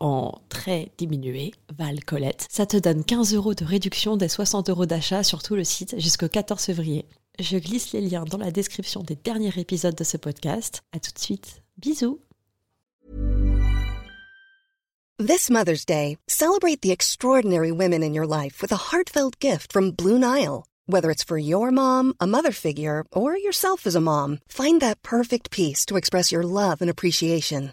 en très diminué, Val Colette. Ça te donne 15 euros de réduction des 60 euros d'achat sur tout le site jusqu'au 14 février. Je glisse les liens dans la description des derniers épisodes de ce podcast. À tout de suite. Bisous. This Mother's Day, celebrate the extraordinary women in your life with a heartfelt gift from Blue Nile. Whether it's for your mom, a mother figure, or yourself as a mom, find that perfect piece to express your love and appreciation.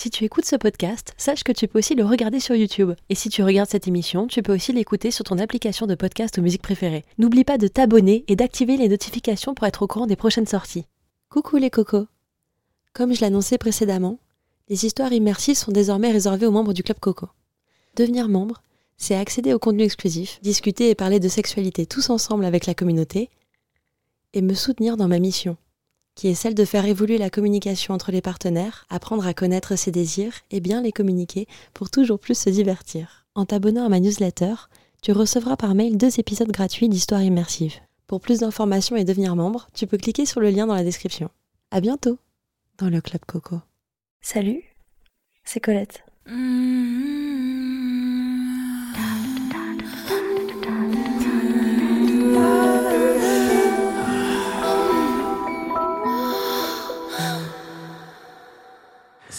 Si tu écoutes ce podcast, sache que tu peux aussi le regarder sur YouTube. Et si tu regardes cette émission, tu peux aussi l'écouter sur ton application de podcast ou musique préférée. N'oublie pas de t'abonner et d'activer les notifications pour être au courant des prochaines sorties. Coucou les cocos Comme je l'annonçais précédemment, les histoires immersives sont désormais réservées aux membres du Club Coco. Devenir membre, c'est accéder au contenu exclusif, discuter et parler de sexualité tous ensemble avec la communauté, et me soutenir dans ma mission, qui est celle de faire évoluer la communication entre les partenaires, apprendre à connaître ses désirs et bien les communiquer pour toujours plus se divertir. En t'abonnant à ma newsletter, tu recevras par mail deux épisodes gratuits d'histoires immersives. Pour plus d'informations et devenir membre, tu peux cliquer sur le lien dans la description. À bientôt dans le Club Coco. Salut, c'est Colette.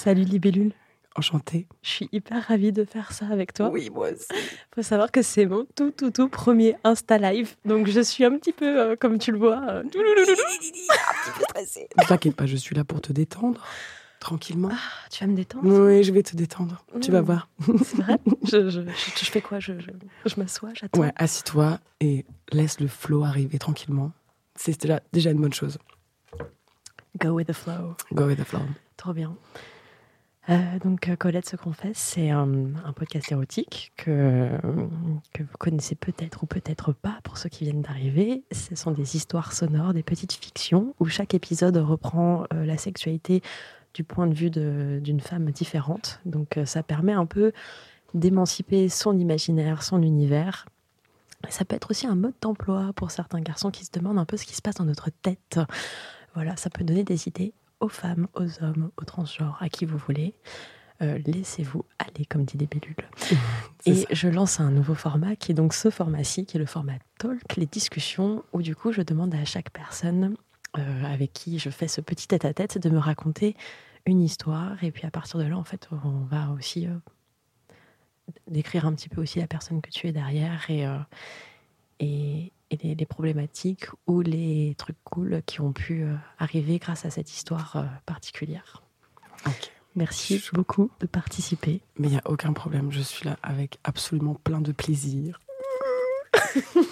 Salut Libellule. Enchanté. Je suis hyper ravie de faire ça avec toi. Oui, moi aussi. Faut savoir que c'est mon tout tout tout premier Insta Live, donc je suis un petit peu, euh, comme tu le vois, euh, un petit peu stressée. Ne t'inquiète pas, je suis là pour te détendre, tranquillement. Ah, tu vas me détendre? Oui, je vais te détendre. Tu vas Mm. voir. C'est vrai? Je, je, je- je fais quoi? Je, je, je m'assois, j'attends? Ouais, assis-toi et laisse le flow arriver tranquillement. C'est déjà, déjà une bonne chose. Go with the flow. Go with the flow. Trop bien. Euh, donc, euh, Colette se confesse, c'est un, podcast érotique que, vous connaissez peut-être ou peut-être pas pour ceux qui viennent d'arriver. Ce sont des histoires sonores, des petites fictions où chaque épisode reprend euh, la sexualité du point de vue d'une femme différente. Donc, ça permet un peu d'émanciper son imaginaire, son univers. Ça peut être aussi un mode d'emploi pour certains garçons qui se demandent un peu ce qui se passe dans notre tête. Voilà, ça peut donner des idées aux femmes, aux hommes, aux transgenres, à qui vous voulez. Euh, Laissez-vous aller, comme dit les bellules. C'est Et ça. je lance un nouveau format qui est donc ce format-ci, qui est le format talk, les discussions, où du coup je demande à chaque personne euh, avec qui je fais ce petit tête-à-tête de me raconter une histoire. Et puis à partir de là, en fait, on va aussi euh, décrire un petit peu aussi la personne que tu es derrière et, et, et les, les problématiques ou les trucs cool qui ont pu euh, arriver grâce à cette histoire euh, particulière. Merci beaucoup de participer. Mais il n'y a aucun problème. Je suis là avec absolument plein de plaisir.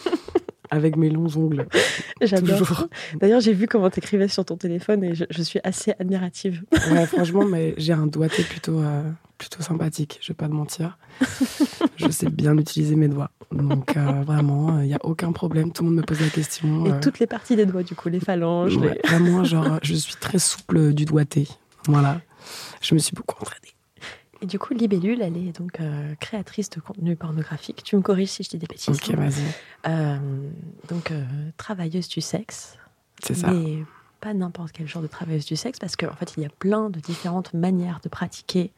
avec mes longs ongles. J'adore. D'ailleurs, j'ai vu comment t'écrivais sur ton téléphone et je, je suis assez admirative. Ouais, franchement, mais j'ai un doigté plutôt, euh, plutôt sympathique, je vais pas te mentir. je sais bien utiliser mes doigts. Donc euh, vraiment, il n'y a aucun problème. Tout le monde me pose la question. Et euh, toutes les parties des doigts, du coup, les phalanges. ouais, les- Vraiment, genre, je suis très souple du doigté. Voilà. Je me suis beaucoup entraînée. Et du coup, Libellule, elle est donc euh, créatrice de contenu pornographique. Tu me corriges si je dis des bêtises. Ok, vas-y. Euh, donc, euh, travailleuse du sexe. C'est ça. Mais pas n'importe quel genre de travailleuse du sexe, parce qu'en fait, il y a plein de différentes manières de pratiquer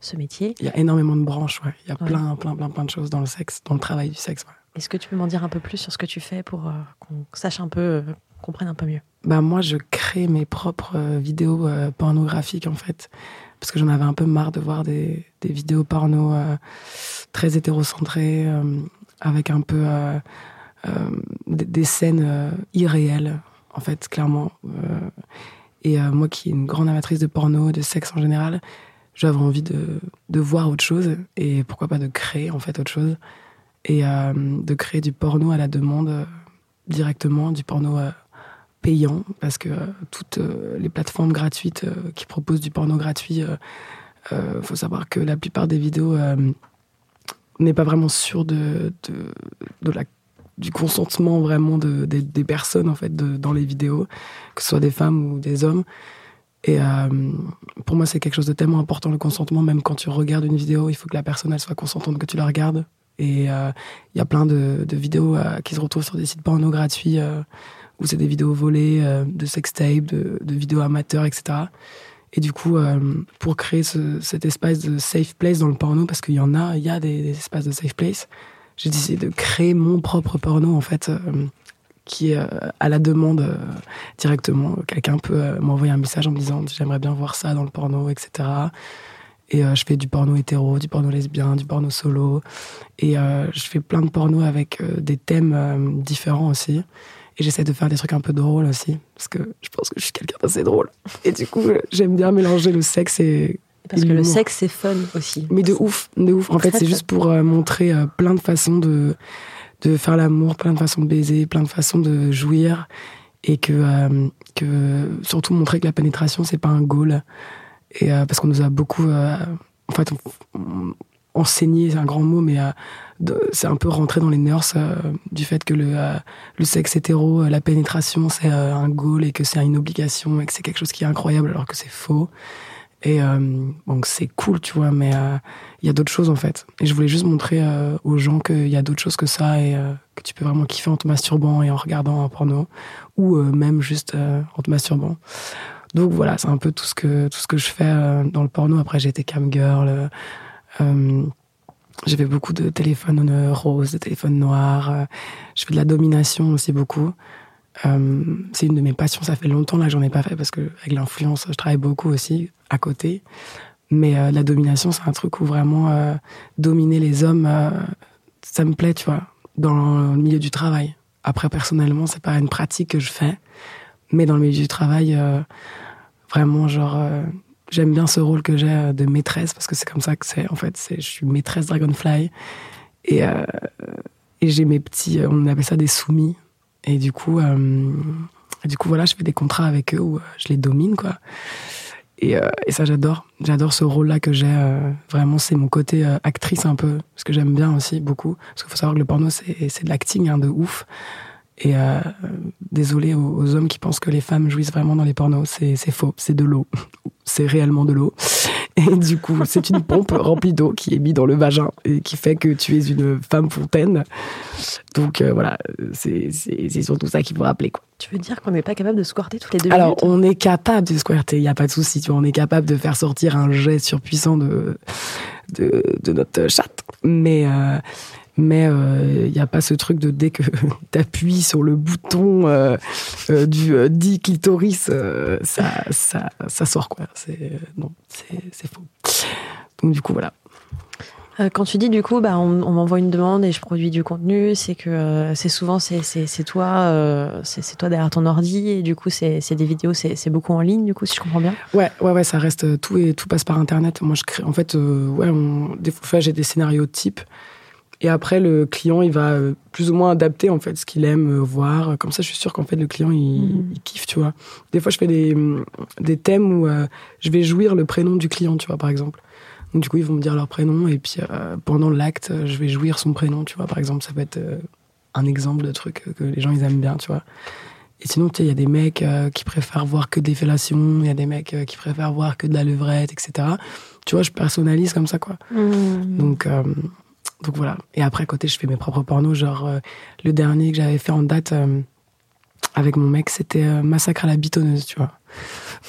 ce métier. Il y a énormément de branches, ouais. Il y a Ouais. plein, plein, plein, plein de choses dans le sexe, dans le travail du sexe, ouais. Est-ce que tu peux m'en dire un peu plus sur ce que tu fais pour qu'on sache un peu euh, comprenne un peu mieux? Bah moi, je crée mes propres vidéos pornographiques en fait, parce que j'en avais un peu marre de voir des, vidéos porno euh, très hétérocentrées, avec un peu des, des, scènes irréelles en fait, clairement. et moi, qui est une grande amatrice de porno, de sexe en général, j'avais envie de, de voir autre chose et pourquoi pas de créer en fait autre chose et de créer du porno à la demande directement, du porno parce que euh, toutes euh, les plateformes gratuites euh, qui proposent du porno gratuit, il faut savoir que la plupart des vidéos n'est pas vraiment sûr de, du consentement vraiment de, des personnes en fait dans les vidéos, que ce soit des femmes ou des hommes. Et pour moi, c'est quelque chose de tellement important le consentement. Même quand tu regardes une vidéo, il faut que la personne elle soit consentante que tu la regardes. Et il y a plein de vidéos qui se retrouvent sur des sites porno gratuits où c'est des vidéos volées, euh, de sextape, de, de vidéos amateurs, etc. Et du coup, euh, pour créer ce, cet espace de safe place dans le porno, parce qu'il y en a, il y a des, des, espaces de safe place, j'ai décidé de créer mon propre porno, en fait, euh, qui est à la demande directement. Quelqu'un peut m'envoyer un message en me disant j'aimerais bien voir ça dans le porno, etc. Et je fais du porno hétéro, du porno lesbien, du porno solo. Et je fais plein de porno avec des thèmes différents aussi. Et j'essaie de faire des trucs un peu drôles aussi, parce que je pense que je suis quelqu'un d'assez drôle. Et du coup, j'aime bien mélanger le sexe et. Parce que le sexe, c'est fun aussi. Mais de ouf, de ouf. En fait, c'est juste pour euh, montrer euh, plein de façons de, de faire l'amour, plein de façons de baiser, plein de façons de jouir. Et que, euh, que surtout montrer que la pénétration, c'est pas un goal. Et parce qu'on nous a beaucoup. en fait, enseigné, c'est un grand mot, mais c'est un peu rentré dans les nurses euh, du fait que le, euh, le sexe hétéro, euh, la pénétration, c'est un goal et que c'est une obligation et que c'est quelque chose qui est incroyable alors que c'est faux. Et donc c'est cool, tu vois, mais il y a d'autres choses en fait. Et je voulais juste montrer aux gens qu'il y a d'autres choses que ça et que tu peux vraiment kiffer en te masturbant et en regardant un porno ou même juste en te masturbant. Donc voilà, c'est un peu tout ce que tout ce que je fais dans le porno. Après j'ai été cam girl. J'avais beaucoup de téléphones roses, de téléphones noirs. Euh, je fais de la domination aussi beaucoup. Euh, c'est une de mes passions. Ça fait longtemps là que j'en ai pas fait parce que avec l'influence, je travaille beaucoup aussi à côté. Mais euh, la domination, c'est un truc où vraiment dominer les hommes, ça me plaît, tu vois, dans le milieu du travail. Après, personnellement, c'est pas une pratique que je fais, mais dans le milieu du travail, vraiment, genre, j'aime bien ce rôle que j'ai euh, de maîtresse parce que c'est comme ça que c'est en fait je suis maîtresse Dragonfly. Et euh, et j'ai mes petits euh, on appelle ça des soumis. Et du coup du coup voilà je fais des contrats avec eux où je les domine quoi. Et, ça j'adore. J'adore ce rôle là que j'ai vraiment c'est mon côté actrice un peu ce que j'aime bien aussi beaucoup. Parce qu'il faut savoir que le porno c'est c'est de l'acting hein, de ouf et euh, désolé aux, hommes qui pensent que les femmes jouissent vraiment dans les pornos, c'est faux, c'est de l'eau. C'est réellement de l'eau. Et du coup, c'est une pompe remplie d'eau qui est mise dans le vagin et qui fait que tu es une femme fontaine. Donc euh, voilà, c'est surtout ça qu'il faut rappeler. Quoi. Tu veux dire qu'on n'est pas capable de squirter toutes les deux Alors, on est capable de squirter, il n'y a pas de souci. Tu vois, on est capable de faire sortir un jet surpuissant de, de, de notre chatte. Mais, euh, mais il euh, n'y a pas ce truc de dès que tu appuies sur le bouton euh, euh, du dit clitoris, ça, ça, ça, sort quoi. C'est non, c'est faux. Donc du coup voilà. Quand tu dis du coup, bah, on, on m'envoie une demande et je produis du contenu, c'est que c'est souvent c'est toi, c'est toi derrière ton ordi et du coup c'est des vidéos, c'est beaucoup en ligne du coup si je comprends bien. Ouais ouais ouais, ça reste tout et tout passe par internet. Moi je crée, en fait ouais, on, des fois j'ai des scénarios types et après, le client, il va euh, plus ou moins adapter en fait ce qu'il aime euh, voir. Comme ça, je suis sûre qu'en fait le client, il, mhm. il, kiffe, tu vois. Des fois, je fais des, des thèmes où euh, je vais jouir le prénom du client, tu vois, par exemple. Donc du coup, ils vont me dire leur prénom et puis pendant l'acte, je vais jouir son prénom, tu vois. Par exemple, ça peut être un exemple de truc que les gens ils aiment bien, tu vois. Et sinon, tu sais, il y a des mecs qui préfèrent voir que des fellations, il y a des mecs qui préfèrent voir que de la levrette, etc. Tu vois, je personnalise comme ça, quoi. Mhm. Donc donc voilà. Et après, à côté, je fais mes propres pornos. Genre, euh, le dernier que j'avais fait en date euh, avec mon mec, c'était euh, Massacre à la bitonneuse, tu vois.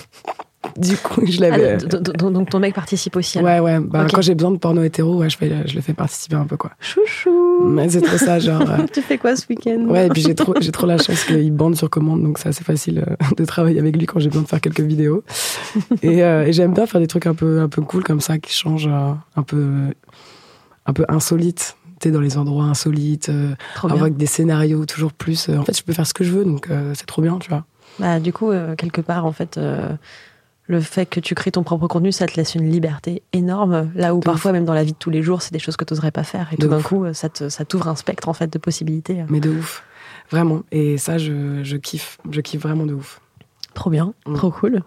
du coup, je l'avais. Ah, donc ton mec participe aussi. Ouais, ouais. Bah, Quand j'ai besoin de porno hétéro, ouais, je, fais, je le fais participer un peu, quoi. Chouchou. Mais c'est trop ça, genre. Tu fais quoi ce week-end? Ouais, et puis j'ai trop, j'ai trop la chance qu'il bande sur commande, donc c'est assez facile de travailler avec lui quand j'ai besoin de faire quelques vidéos. et, et j'aime bien faire des trucs un peu, un peu cool comme ça, qui changent un peu, un peu insolites dans les endroits insolites, avec des scénarios toujours plus. en fait, je peux faire ce que je veux, donc c'est trop bien, tu vois. Bah, du coup, quelque part, en fait, le fait que tu crées ton propre contenu, ça te laisse une liberté énorme. Là où parfois, même dans la vie de tous les jours, c'est des choses que tu n'oserais pas faire. Et tout d'un coup, ça, ça t'ouvre un spectre en fait de possibilités. Mais de ouf. Vraiment. Et ça, je, je kiffe. Je kiffe vraiment de ouf. Trop bien. Mm. Trop cool.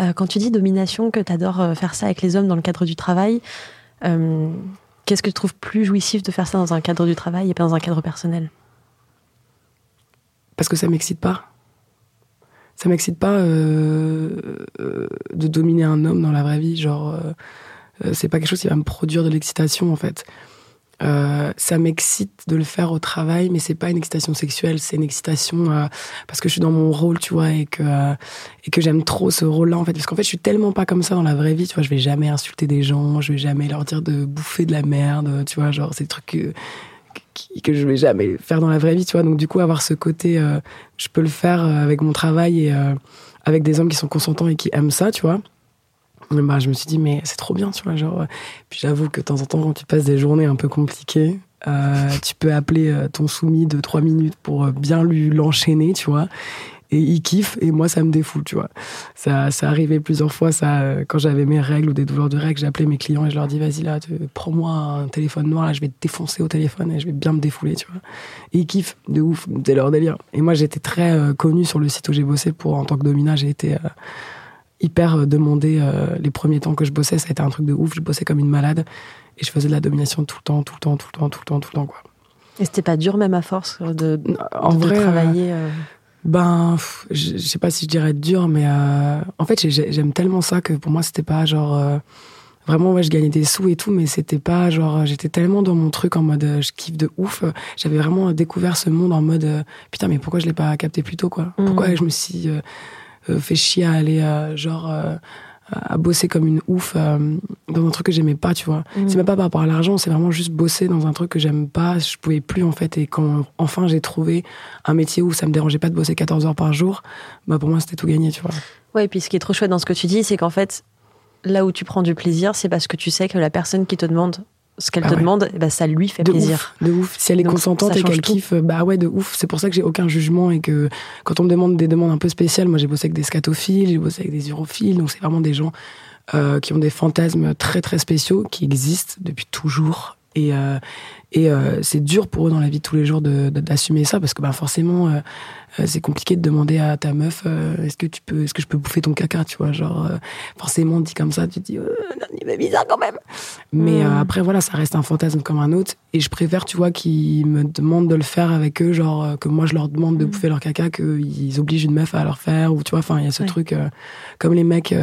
Euh, quand tu dis domination, que tu adores euh, faire ça avec les hommes dans le cadre du travail, euh, qu'est-ce que tu trouves plus jouissif de faire ça dans un cadre du travail et pas dans un cadre personnel? Parce que ça m'excite pas ça m'excite pas euh, euh, de dominer un homme dans la vraie vie. Genre, euh, c'est pas quelque chose qui va me produire de l'excitation en fait. Ça m'excite de le faire au travail, mais c'est pas une excitation sexuelle, c'est une excitation parce que je suis dans mon rôle, tu vois, et que et que j'aime trop ce rôle-là en fait, parce qu'en fait, je suis tellement pas comme ça dans la vraie vie, tu vois, je vais jamais insulter des gens, je vais jamais leur dire de bouffer de la merde, tu vois, genre des trucs que que je vais jamais faire dans la vraie vie, tu vois. Donc du coup, avoir ce côté, euh, je peux le faire euh, avec mon travail et euh, avec des hommes qui sont consentants et qui aiment ça, tu vois. Bah, je me suis dit, mais c'est trop bien, tu vois. Genre, puis j'avoue que de temps en temps, quand tu passes des journées un peu compliquées, tu peux appeler ton soumis de trois minutes pour bien lui l'enchaîner, tu vois et il kiffe et moi ça me défoule tu vois ça ça arrivait plusieurs fois ça euh, quand j'avais mes règles ou des douleurs de règles j'appelais mes clients et je leur dis vas-y là prends-moi un téléphone noir là je vais te défoncer au téléphone et je vais bien me défouler tu vois et ils kiffent de ouf c'est leur délire et moi j'étais très euh, connu sur le site où j'ai bossé pour en tant que domina j'ai été euh, hyper demandé les premiers temps que je bossais ça a été un truc de ouf je bossais comme une malade et je faisais de la domination tout le temps tout le temps tout le temps tout le temps tout le temps quoi et c'était pas dur même à force de, en vrai, travailler ben, je, sais pas si je dirais dur, mais euh, en fait, j'aime tellement ça que pour moi, c'était pas genre. Euh, vraiment, ouais, je gagnais des sous et tout, mais c'était pas genre. J'étais tellement dans mon truc en mode euh, je kiffe de ouf. J'avais vraiment découvert ce monde en mode putain, mais pourquoi je l'ai pas capté plus tôt, quoi? Pourquoi mmh. je me suis fait chier à aller, genre à bosser comme une ouf euh, dans un truc que j'aimais pas, tu vois. Mm. C'est même pas par rapport à l'argent, c'est vraiment juste bosser dans un truc que j'aime pas, je pouvais plus en fait. Et quand enfin j'ai trouvé un métier où ça me dérangeait pas de bosser 14 heures par jour, bah pour moi c'était tout gagné, tu vois. Ouais, et puis ce qui est trop chouette dans ce que tu dis, c'est qu'en fait, là où tu prends du plaisir, c'est parce que tu sais que la personne qui te demande ce qu'elle ah te demande, bah, ça lui fait plaisir. de ouf. Si elle est consentante et qu'elle kiffe, bah ouais, de ouf. C'est pour ça que j'ai aucun jugement et que quand on me demande des demandes un peu spéciales, moi j'ai bossé avec des scatophiles, j'ai bossé avec des urophiles, donc c'est vraiment des gens euh, qui ont des fantasmes très très spéciaux qui existent depuis toujours et, euh, et euh, c'est dur pour eux dans la vie de tous les jours d'assumer de, ça parce que bah, forcément, euh, c'est compliqué de demander à ta meuf est-ce que tu peux, est-ce que je peux bouffer ton caca, tu vois, genre forcément dit comme ça, tu te dis il bizarre quand même. Mais hmm. après voilà, ça reste un fantasme comme un autre et je préfère, tu vois, qu'ils me demandent de le faire avec eux, genre que moi je leur demande de hmm. bouffer leur caca, qu'ils obligent une meuf à leur faire ou tu vois, enfin il y a ce truc comme les mecs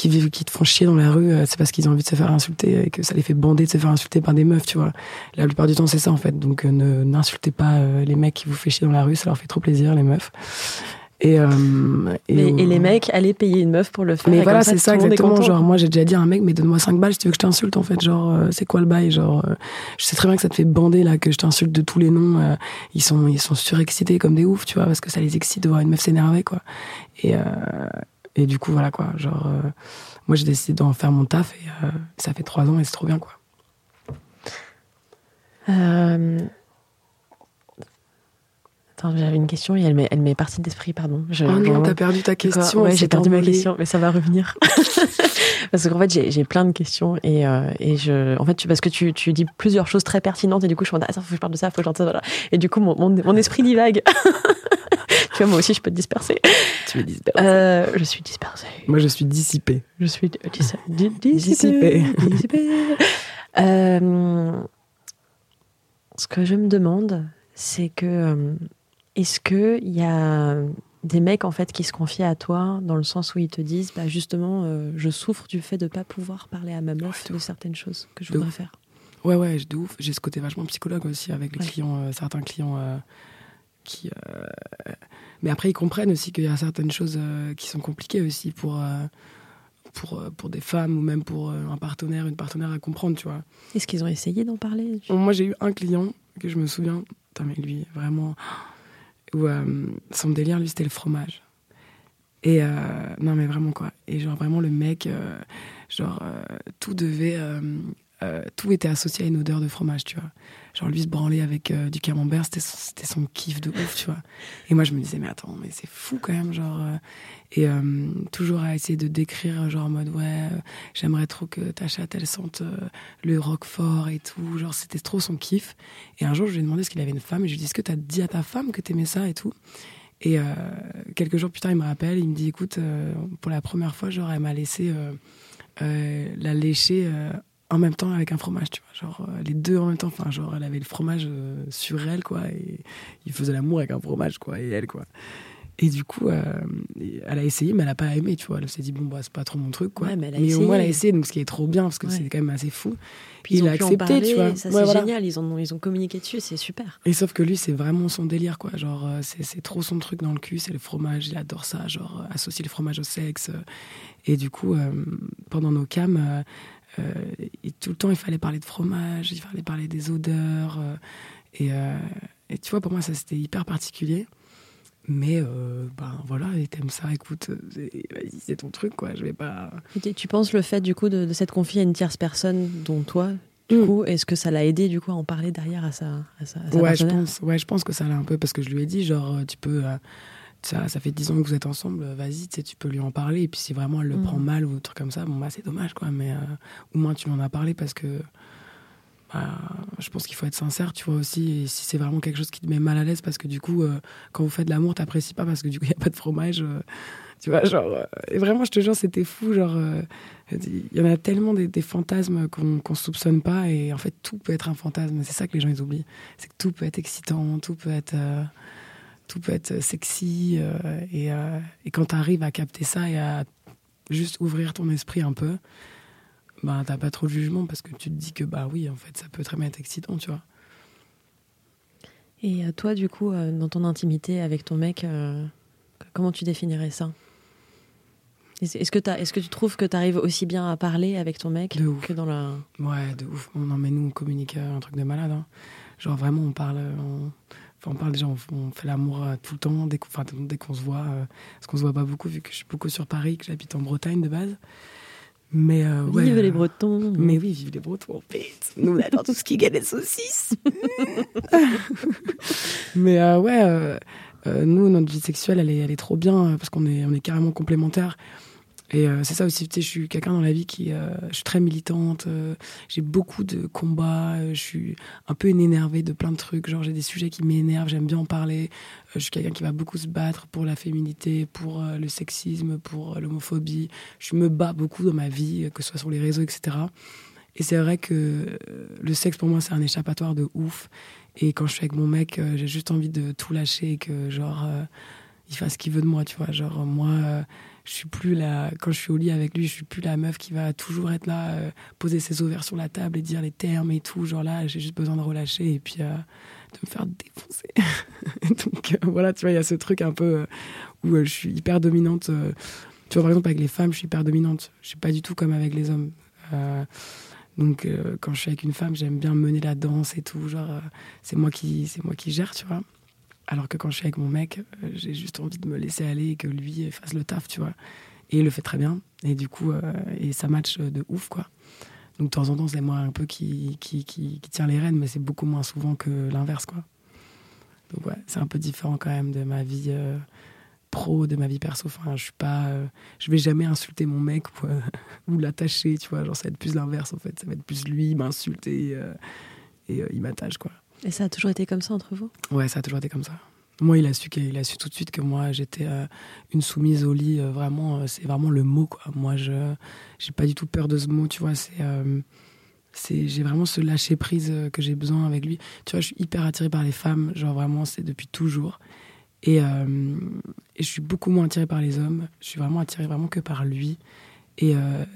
qui vivent, qui te font chier dans la rue, euh, c'est parce qu'ils ont envie de se faire insulter et que ça les fait bander de se faire insulter par des meufs, tu vois. La plupart du temps, c'est ça en fait. Donc, euh, ne n'insultez pas euh, les mecs qui vous font chier dans la rue, ça leur fait trop plaisir, les meufs. Et, euh, et, et, les mecs, allez payer une meuf pour le faire. Mais voilà, c'est ça, exactement. Genre, moi, j'ai déjà dit à un mec, mais donne-moi 5 balles si tu veux que je t'insulte, en fait. Genre, c'est quoi le bail Genre, je sais très bien que ça te fait bander, là, que je t'insulte de tous les noms. ils sont, ils sont surexcités comme des oufs, tu vois, parce que ça les excite de voir une meuf s'énerver, quoi. Et, et du coup, voilà, quoi. Genre, moi j'ai décidé d'en faire mon taf et euh, ça fait trois ans et c'est trop bien quoi. Euh, attends, j'avais une question et elle m'est, elle m'est partie d'esprit, pardon. Je, oh non, t'as perdu ta question. Ouais, j'ai perdu ma question, mais ça va revenir. parce qu'en fait, j'ai, j'ai plein de questions et, euh, et je, en fait, tu, parce que tu, tu dis plusieurs choses très pertinentes et du coup, je me dis, ah, ça, faut que je parle de ça, faut que je parle de ça, Et du coup, mon, mon, mon esprit divague. tu vois, moi aussi, je peux te disperser. Tu es dispersé. Euh, je suis dispersé. Moi, je suis dissipé. Je suis dissipé. dissipé. Euh, ce que je me demande, c'est que euh, est-ce qu'il y a des mecs en fait qui se confient à toi dans le sens où ils te disent bah justement je souffre du fait de pas pouvoir parler à ma meuf de certaines choses que je voudrais faire. Ouais ouais, de ouf. J'ai ce côté vachement psychologue aussi avec les clients, certains clients qui mais après ils comprennent aussi qu'il y a certaines choses qui sont compliquées aussi pour pour, pour des femmes ou même pour un partenaire, une partenaire à comprendre, tu vois. Est-ce qu'ils ont essayé d'en parler Moi, j'ai eu un client que je me souviens, mais lui, vraiment, où son délire, lui, c'était le fromage. Et euh, non, mais vraiment quoi. Et genre vraiment le mec, euh, genre euh, tout devait, tout était associé à une odeur de fromage, tu vois. Genre lui se branler avec du camembert, c'était son, kiff de ouf, tu vois. Et moi je me disais mais attends, mais c'est fou quand même, genre. et toujours à essayer de décrire genre en mode ouais, j'aimerais trop que ta chatte elle sente le roquefort et tout, genre c'était trop son kiff. Et un jour je lui ai demandé ce qu'il avait une femme et je lui ai dit est-ce que t'as dit à ta femme que t'aimais ça et tout? Et euh, quelques jours plus tard, il me rappelle, il me dit écoute, euh, pour la première fois, genre, elle m'a laissé euh, la lécher en même temps avec un fromage, tu vois. Genre, les deux en même temps. Enfin, genre, elle avait le fromage sur elle, quoi. Et il faisait l'amour avec un fromage, quoi. Et elle, quoi. Et du coup, euh, elle a essayé, mais elle a pas aimé, tu vois. Elle s'est dit, bon, bah, c'est pas trop mon truc, quoi. mais, au moins, elle a essayé, donc ce qui est trop bien, parce que c'est quand même assez fou. Puis il a accepté, tu vois. Ça, c'est génial, ils, ont, ils ont communiqué dessus, c'est super. Et sauf que lui, c'est vraiment son délire, quoi. Genre, euh, c'est trop son truc dans le cul, c'est le fromage, il adore ça, genre, euh, associer le fromage au sexe. Et du coup, pendant nos cams, tout le temps, il fallait parler de fromage, il fallait parler des odeurs. et, et tu vois, pour moi, ça, c'était hyper particulier. Mais euh, ben voilà, et t'aimes ça, écoute, vas-y, c'est ton truc, quoi. Je vais pas. tu penses le fait du coup de, s'être confié à une tierce personne, dont toi, du mm. coup, est-ce que ça l'a aidé du coup à en parler derrière à sa, à sa, ouais, je pense, ouais, je pense que ça l'a un peu parce que je lui ai dit genre tu peux. Euh, ça, ça fait 10 ans que vous êtes ensemble, vas-y, tu, peux lui en parler. Et puis si vraiment elle le mm. prend mal ou un truc comme ça, bon bah c'est dommage quoi. Mais euh, au moins tu m'en as parlé parce que bah, je pense qu'il faut être sincère, tu vois aussi. Et si c'est vraiment quelque chose qui te met mal à l'aise, parce que du coup, euh, quand vous faites de l'amour, t'apprécies pas parce que du coup, il n'y a pas de fromage. Euh, tu vois, genre. Et vraiment, je te jure, c'était fou. Genre, il y en a tellement des, fantasmes qu'on ne soupçonne pas. Et en fait, tout peut être un fantasme. C'est ça que les gens ils oublient. C'est que tout peut être excitant, tout peut être. Tout peut être sexy. et, et quand tu arrives à capter ça et à juste ouvrir ton esprit un peu, bah, t'as pas trop de jugement parce que tu te dis que, bah oui, en fait, ça peut très bien être excitant, tu vois. Et euh, toi, du coup, euh, dans ton intimité avec ton mec, euh, comment tu définirais ça? Est-ce que, est que tu trouves que tu arrives aussi bien à parler avec ton mec que dans la. Ouais, de ouf. Non, mais nous, on communique un truc de malade. Hein. Genre, vraiment, on parle. On... On parle déjà, on, fait l'amour tout le temps, dès qu'on se voit. parce qu'on se voit pas beaucoup, vu que je suis beaucoup sur Paris, que j'habite en Bretagne de base. Mais euh, vive les Bretons. Mais oui, vive les Bretons. Nous on adore tout ce qui gagne les saucisses. mais euh, ouais, euh, nous notre vie sexuelle elle est, elle est trop bien parce qu'on est, on est carrément complémentaires. Et euh, c'est ça aussi, tu sais, je suis quelqu'un dans la vie qui, euh, je suis très militante, euh, j'ai beaucoup de combats, je suis un peu énervée de plein de trucs, genre j'ai des sujets qui m'énervent, j'aime bien en parler, je suis quelqu'un qui va beaucoup se battre pour la féminité, pour le sexisme, pour l'homophobie, je me bats beaucoup dans ma vie, que ce soit sur les réseaux, etc. Et c'est vrai que le sexe pour moi c'est un échappatoire de ouf, et quand je suis avec mon mec, j'ai juste envie de tout lâcher et que genre il fasse ce qu'il veut de moi, tu vois, genre moi je suis plus la quand je suis au lit avec lui je suis plus la meuf qui va toujours être là euh, poser ses ovaires sur la table et dire les termes et tout. Genre là j'ai juste besoin de relâcher et puis euh, de me faire défoncer. Donc euh, voilà tu vois il y a ce truc un peu où je suis hyper dominante tu vois par exemple avec les femmes je suis hyper dominante. Je suis pas du tout comme avec les hommes. Donc quand je suis avec une femme j'aime bien mener la danse et tout. Genre c'est moi qui c'est moi qui gère tu vois alors que quand je suis avec mon mec, euh, j'ai juste envie de me laisser aller et que lui fasse le taf, tu vois. Et il le fait très bien. Et du coup, euh, et ça match de ouf, quoi. Donc de temps en temps, c'est moi un peu qui, qui, qui, tient les rênes, mais c'est beaucoup moins souvent que l'inverse, quoi. Donc ouais, c'est un peu différent quand même de ma vie euh, pro, de ma vie perso. Enfin, je suis pas, je vais jamais insulter mon mec ou, ou l'attacher, tu vois. Genre, ça va être plus l'inverse, en fait. Ça va être plus lui, m'insulter et il m'attache, quoi. Et ça a toujours été comme ça entre vous? Ouais, ça a toujours été comme ça. Moi, il a su, il a su tout de suite que moi, j'étais euh, une soumise au lit. Euh, vraiment, euh, c'est vraiment le mot, quoi. Moi, je j'ai pas du tout peur de ce mot, tu vois. C'est, c'est, j'ai vraiment ce lâcher prise que j'ai besoin avec lui. Tu vois, je suis hyper attirée par les femmes. Genre vraiment, c'est depuis toujours. Et, et je suis beaucoup moins attirée par les hommes. Je suis vraiment attirée vraiment que par lui. Et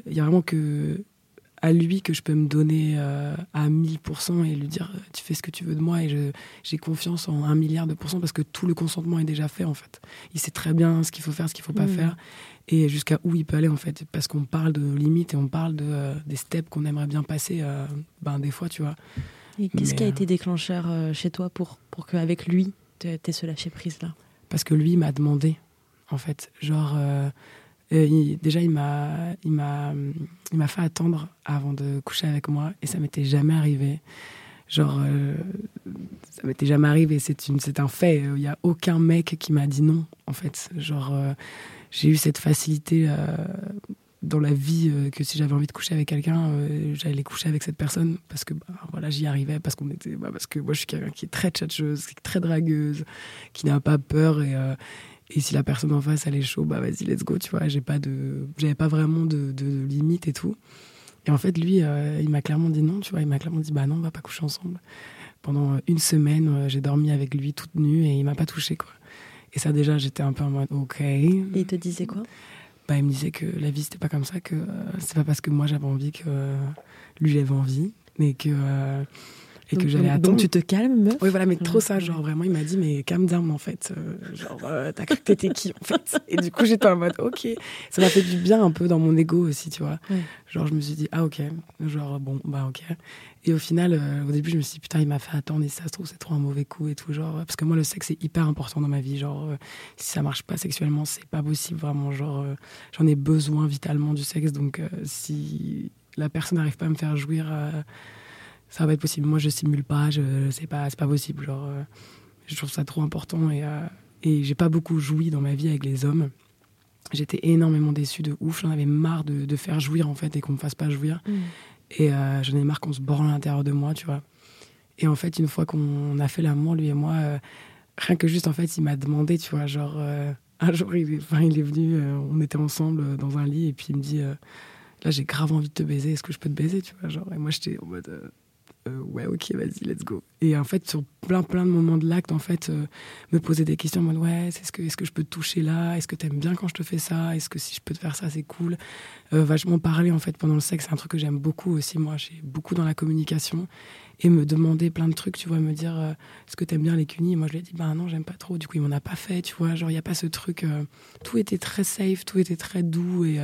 il y a vraiment que à lui que je peux me donner euh, à 1000% et lui dire tu fais ce que tu veux de moi et j'ai confiance en un milliard de pourcents parce que tout le consentement est déjà fait en fait. Il sait très bien ce qu'il faut faire, ce qu'il faut pas mmh. faire et jusqu'à où il peut aller en fait parce qu'on parle de limites et on parle de, euh, des steps qu'on aimerait bien passer euh, ben, des fois tu vois. Et qu'est-ce qui a été déclencheur chez toi pour, pour qu'avec lui tu aies ce lâcher prise là? Parce que lui m'a demandé en fait genre déjà, il m'a, il m'a, il m'a fait attendre avant de coucher avec moi, et ça m'était jamais arrivé. Genre, euh, ça m'était jamais arrivé. C'est un fait. Il y a aucun mec qui m'a dit non, en fait. Genre, euh, j'ai eu cette facilité euh, dans la vie que si j'avais envie de coucher avec quelqu'un, j'allais coucher avec cette personne parce que, bah, voilà, j'y arrivais parce qu'on était, bah, parce que moi, je suis quelqu'un qui est très tchatcheuse, très dragueuse, qui n'a pas peur et et si la personne en face, elle est chaud, bah vas-y, let's go, tu vois. J'ai pas de, j'avais pas vraiment de, de, limite et tout. Et en fait, lui, euh, il m'a clairement dit non, tu vois. Il m'a clairement dit, bah non, on va pas coucher ensemble. Pendant une semaine, euh, j'ai dormi avec lui toute nue et il m'a pas touché, quoi. Et ça, déjà, j'étais un peu en mode, ok. Et il te disait quoi? Bah, il me disait que la vie, c'était pas comme ça, que euh, c'est pas parce que moi j'avais envie que lui, il avait envie, mais que et que j'allais attendre. Donc tu te calmes, Oui, voilà, mais trop ça, genre vraiment, il m'a dit, mais calme down en fait. Euh, genre, euh, t'as cru que t'étais qui en fait? Et du coup, j'étais en mode, ok. Ça m'a fait du bien un peu dans mon ego aussi, tu vois. Genre, je me suis dit, ah ok. Genre, bon, bah ok. Et au final, euh, au début, je me suis dit, putain, il m'a fait attendre et ça se trouve, c'est trop un mauvais coup et tout. Genre, parce que moi, le sexe, c'est hyper important dans ma vie. Genre, si ça marche pas sexuellement, c'est pas possible vraiment. Genre, j'en ai besoin vitalement du sexe. Donc, si la personne n'arrive pas à me faire jouir ça va être possible. Moi, je simule pas, je c'est pas, c'est pas possible. Genre, euh, je trouve ça trop important et euh, et j'ai pas beaucoup joui dans ma vie avec les hommes. J'étais énormément déçue de ouf. J'en avais marre de, de, faire jouir en fait et qu'on me fasse pas jouir. Mm. Et euh, j'en ai marre qu'on se borne à l'intérieur de moi, tu vois. Et en fait, une fois qu'on a fait l'amour, lui et moi, rien que juste en fait, il m'a demandé, tu vois, genre un jour, il, enfin, il est venu, on était ensemble dans un lit et puis il me dit, là, j'ai grave envie de te baiser. Est-ce que je peux te baiser, tu vois, genre. Et moi, j'étais en mode euh, ouais, ok, vas-y, let's go. Et en fait, sur plein, plein de moments de l'acte, en fait, euh, me poser des questions en mode, ouais, est-ce que, est-ce que je peux te toucher là? Est-ce que t'aimes bien quand je te fais ça? Est-ce que si je peux te faire ça, c'est cool? Euh, Vachement parler, en fait, pendant le sexe, c'est un truc que j'aime beaucoup aussi, moi. J'ai beaucoup dans la communication. Et me demander plein de trucs, tu vois, me dire, est-ce que t'aimes bien les cunis? Moi, je lui ai dit, bah non, j'aime pas trop. Du coup, il m'en a pas fait, tu vois. Genre, il n'y a pas ce truc. tout était très safe, tout était très doux. et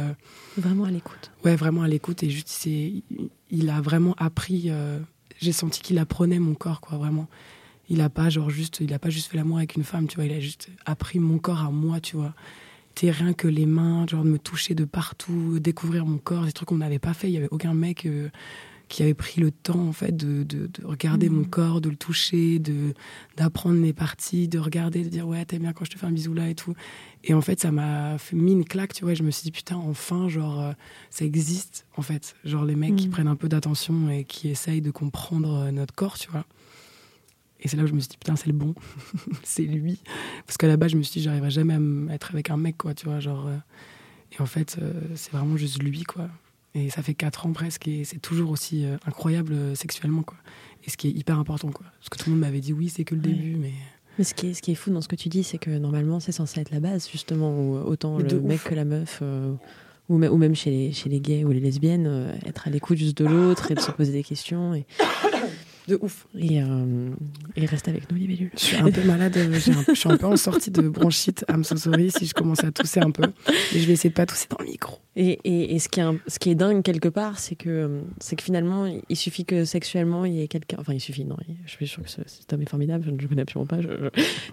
Vraiment à l'écoute. Ouais, vraiment à l'écoute. Et juste, il a vraiment appris j'ai senti qu'il apprenait mon corps, quoi, vraiment. Il a pas genre juste, il a pas juste fait l'amour avec une femme, tu vois. Il a juste appris mon corps à moi, tu vois. T'es rien que les mains, genre de me toucher de partout, découvrir mon corps, des trucs qu'on n'avait pas fait. Il y avait aucun mec euh, qui avait pris le temps, en fait, de, de, regarder mon mmh. corps, de le toucher, de d'apprendre mes parties, de regarder, de dire ouais, t'aimes bien quand je te fais un bisou là et tout. Et en fait, ça m'a mis une claque, tu vois. Je me suis dit, putain, enfin, genre, euh, ça existe, en fait. Genre, les mecs qui mm. prennent un peu d'attention et qui essayent de comprendre euh, notre corps, tu vois. Et c'est là où je me suis dit, putain, c'est le bon. c'est lui. Parce qu'à la base, je me suis dit, j'arriverai jamais à être avec un mec, quoi, tu vois. Genre, euh. et en fait, c'est vraiment juste lui, quoi. Et ça fait 4 ans presque, et c'est toujours aussi incroyable sexuellement, quoi. Et ce qui est hyper important, quoi. Parce que tout le monde m'avait dit, oui, c'est que le début, mais. Mais ce qui, est, ce qui est fou dans ce que tu dis, c'est que normalement, c'est censé être la base, justement, où autant le mec que la meuf, euh, ou, ou, même chez les, chez les gays ou les lesbiennes, euh, être à l'écoute juste de l'autre et de se poser des questions. Et... De ouf. Et, euh, et reste avec nous, les bellules. Je suis un peu malade, je suis un peu en sortie de bronchite, I'm so sorry si je commence à tousser un peu. Mais je vais essayer de pas tousser dans le micro. Et, et, et ce, qui est ce qui est dingue quelque part, c'est que, c'est que finalement, il suffit que sexuellement, il y ait quelqu'un. Enfin, il suffit, non, je suis sûre que cet homme est formidable, je ne le connais absolument pas.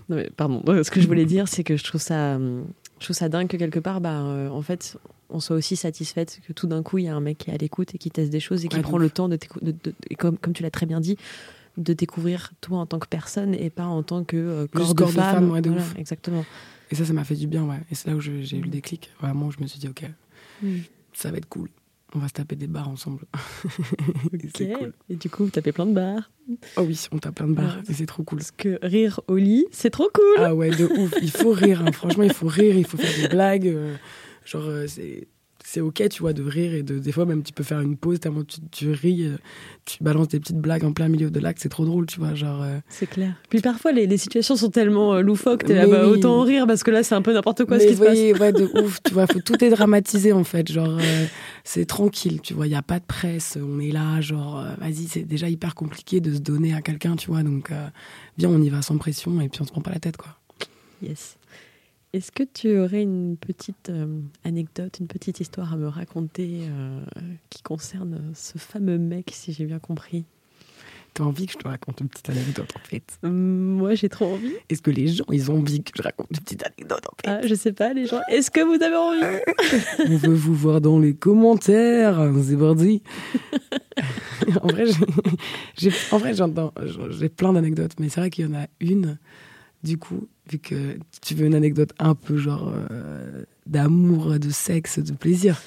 Non, mais, pardon, ce que je voulais dire, c'est que je trouve ça, je trouve ça dingue que quelque part, bah, euh, en fait, on soit aussi satisfaite que tout d'un coup, il y a un mec qui est à l'écoute et qui teste des choses et qui prend le temps de, de, comme, comme tu l'as très bien dit, de découvrir toi en tant que personne et pas en tant que euh, corps, de, femme. ouais, de Exactement. Et ça, ça m'a fait du bien, ouais. Et c'est là où j'ai eu le déclic. Vraiment, je me suis dit, ok, mm. ça va être cool. On va se taper des bars ensemble. c'est cool. Et du coup, vous tapez plein de bars. Oh oui, on tape plein de bars. et c'est trop cool. Parce que rire au lit, c'est trop cool. Ah ouais, de ouf. Il faut rire. Hein. Franchement, il faut rire. Il faut faire des blagues. Euh, genre, euh, c'est c'est ok, tu vois, de rire et de, des fois même tu peux faire une pause tellement tu, tu ris, euh, tu balances des petites blagues en plein milieu de l'acte, c'est trop drôle, tu vois, genre. euh, C'est clair. Puis parfois, les, les situations sont tellement euh, loufoques, t'es là, bah, oui. autant en rire parce que là, c'est un peu n'importe quoi ce qui se passe. ouais, de ouf, tu vois, faut tout dédramatiser en fait, genre euh, c'est tranquille, tu vois, il y a pas de presse, on est là, genre vas-y, c'est déjà hyper compliqué de se donner à quelqu'un, tu vois, donc viens, on y va sans pression et puis on se prend pas la tête, quoi. Yes. Est-ce que tu aurais une petite euh, anecdote, une petite histoire à me raconter euh, qui concerne ce fameux mec, si j'ai bien compris? T'as envie que je te raconte une petite anecdote en fait? Hum, Moi, j'ai trop envie. Est-ce que les gens, ils ont envie que je raconte une petite anecdote en fait? Ah, je sais pas, les gens. Est-ce que vous avez envie? On veut vous voir dans les commentaires, c'est parti. en vrai, j'ai- en vrai, j'entends, j'ai plein d'anecdotes, mais c'est vrai qu'il y en a une. Du coup, vu que tu veux une anecdote un peu genre euh, d'amour, de sexe, de plaisir.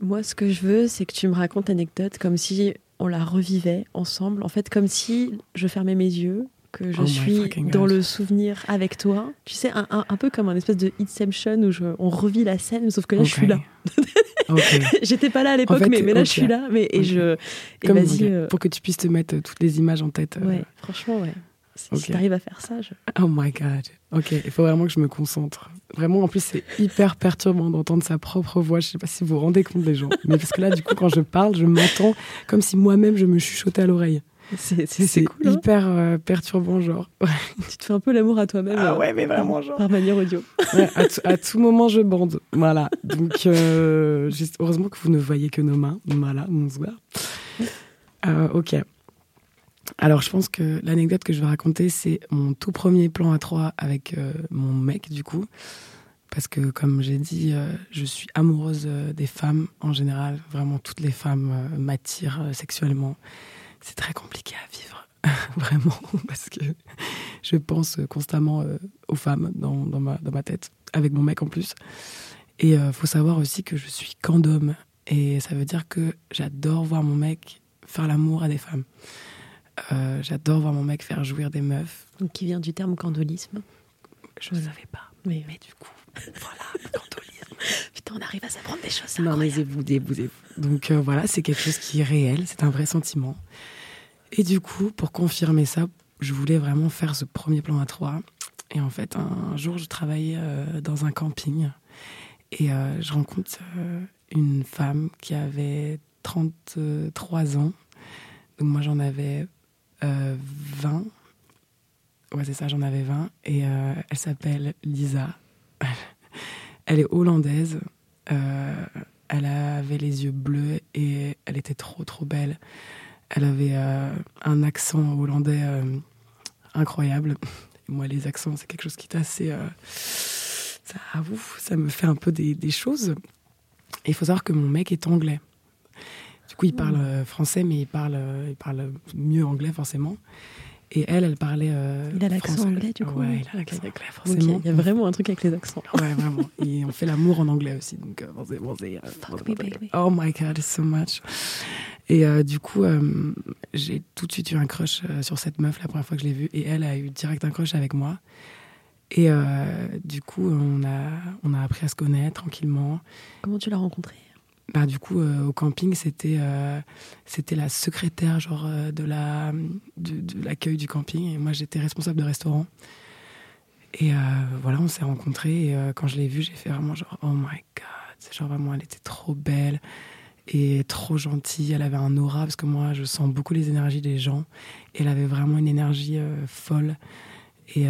Moi, ce que je veux, c'est que tu me racontes l'anecdote comme si on la revivait ensemble. En fait, comme si je fermais mes yeux, que je Oh my suis dans God. le souvenir avec toi. Tu sais, un, un- un peu comme un espèce de Inception où je- on revit la scène, sauf que là, je suis là. Ok. J'étais pas là à l'époque, fait, mais, mais là, je suis là. Mais, et je. Comme euh, pour que tu puisses te mettre euh, toutes les images en tête. euh, ouais, franchement, ouais. Si, Ok. si t'arrives à faire ça, je... Oh my god. Ok, il faut vraiment que je me concentre. Vraiment, en plus, c'est hyper perturbant d'entendre sa propre voix. Je sais pas si vous vous rendez compte, les gens. Mais parce que là, du coup, quand je parle, je m'entends comme si moi-même, je me chuchotais à l'oreille. c'est cool. hein. hyper euh, perturbant, genre. tu te fais un peu l'amour à toi-même. Ah euh, ouais, mais vraiment, genre. Par manière audio. Ouais, à, tout- à tout moment, je bande. Voilà. Donc, euh, juste- heureusement que vous ne voyez que nos mains. Voilà, mon soir. Ok. Alors, je pense que l'anecdote que je vais raconter, c'est mon tout premier plan à trois avec euh, mon mec, du coup. Parce que, comme j'ai dit, euh, je suis amoureuse euh, des femmes en général. Vraiment, toutes les femmes m'attirent sexuellement. C'est très compliqué à vivre, vraiment, parce que je pense constamment aux femmes dans, ma, tête, avec mon mec en plus. Et il faut savoir aussi que je suis candome. Et ça veut dire que j'adore voir mon mec faire l'amour à des femmes. Euh, j'adore voir mon mec faire jouir des meufs. Donc, qui vient du terme candolisme. Je ne savais pas. Mais, Mais du coup, voilà, candolisme. putain, on arrive à s'apprendre des choses. Non, mais vous débousez Donc euh, voilà, c'est quelque chose qui est réel, c'est un vrai sentiment. Et du coup, pour confirmer ça, je voulais vraiment faire ce premier plan à trois. Et en fait, un jour, je travaillais euh, dans un camping et euh, je rencontre euh, une femme qui avait 33 ans. Donc moi, j'en avais euh, 20. Ouais, c'est ça, j'en avais 20. Et euh, elle s'appelle Lisa. Elle est hollandaise. Euh, elle avait les yeux bleus et elle était trop, trop belle. Elle avait euh, un accent hollandais euh, incroyable. Moi, les accents, c'est quelque chose qui est assez. euh, ça, me fait un peu des, des choses. Il faut savoir que mon mec est anglais. Du coup, il parle euh, français, mais il parle, euh, il parle mieux anglais, forcément. Et elle, elle parlait. euh, Il a l'accent français. anglais, du coup Ouais, il a l'accent anglais, forcément. il y a vraiment un truc avec les accents. Ouais, vraiment. Et on fait l'amour en anglais aussi. Donc, euh, bon, c'est- bon, c'est, euh, Fuck bon, me, c'est- baby. Oh my god, so much. Et euh, du coup, j'ai tout de suite eu un crush sur cette meuf la première fois que je l'ai vue. Et elle a eu direct un crush avec moi. Et du coup, on a, on a appris à se connaître tranquillement. Comment tu l'as rencontré Bah, du coup, euh, au camping, c'était euh, c'était la secrétaire genre euh, de la de, l'accueil du camping. Et moi j'étais responsable de restaurant. Et voilà, on s'est rencontrés. Et quand je l'ai vue, j'ai fait vraiment genre oh my god, c'est genre vraiment elle était trop belle et trop gentille, elle avait un aura parce que moi je sens beaucoup les énergies des gens. Et elle avait vraiment une énergie folle. Et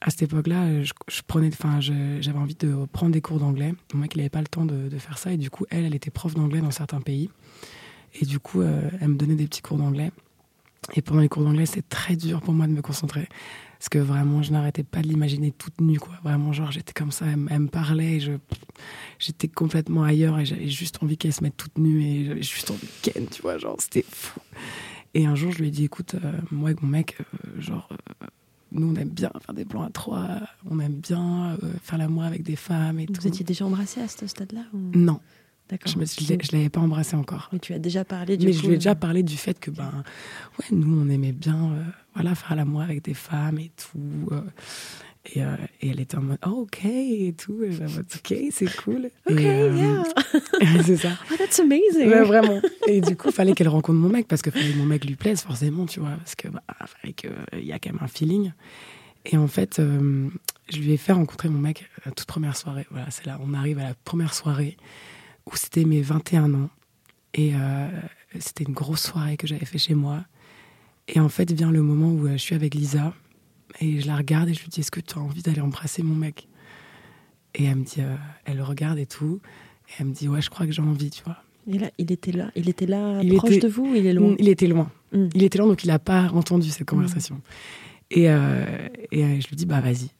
à cette époque-là, je, je prenais, enfin, j'avais envie de prendre des cours d'anglais. Moi, qui n'avait pas le temps de, faire ça, et du coup, elle, elle était prof d'anglais dans certains pays, et du coup, euh, elle me donnait des petits cours d'anglais. Et pendant les cours d'anglais, c'est très dur pour moi de me concentrer, parce que vraiment, je n'arrêtais pas de l'imaginer toute nue, quoi. Vraiment, genre, j'étais comme ça, elle, me- parlait, j'étais complètement ailleurs, et j'avais juste envie qu'elle se mette toute nue, et j'avais juste envie qu'elle, tu vois, genre, c'était fou. Et un jour, je lui ai dit, écoute, euh, moi avec mon mec, euh, genre, euh, nous, on aime bien faire des plans à trois, on aime bien euh, faire l'amour avec des femmes et Vous tout. étiez déjà embrassé à ce stade-là ou... Non, D'accord. je ne l'avais pas embrassé encore. Mais tu as déjà parlé du Mais coup, je lui ai déjà euh, parlé du fait que, ben, ouais, nous, on aimait bien euh, voilà, faire l'amour avec des femmes et tout. euh. Et, euh, et, elle était en mode, oh, ok, et tout. Et en mode, ok, c'est cool. Ok, yeah. c'est ça. Oh, that's amazing. Ouais, vraiment. Et du coup, il fallait qu'elle rencontre mon mec parce que fallait que mon mec lui plaise, forcément, tu vois. Parce que, bah, fallait qu'il y a quand même un feeling. Et en fait, euh, je lui ai fait rencontrer mon mec la toute première soirée. Voilà, c'est là, on arrive à la première soirée où c'était mes 21 ans. Et euh, c'était une grosse soirée que j'avais fait chez moi. Et en fait, vient le moment où je suis avec Lisa et je la regarde et je lui dis Est-ce que tu as envie d'aller embrasser mon mec? Et elle me dit euh, Elle regarde et tout. Et elle me dit Ouais, je crois que j'ai envie, tu vois. Et là, il était là, il était là, il proche de vous, il est loin? Il était loin. Mm. Il était loin, donc il n'a pas entendu cette conversation. Et, euh, et euh, je lui dis Bah vas-y,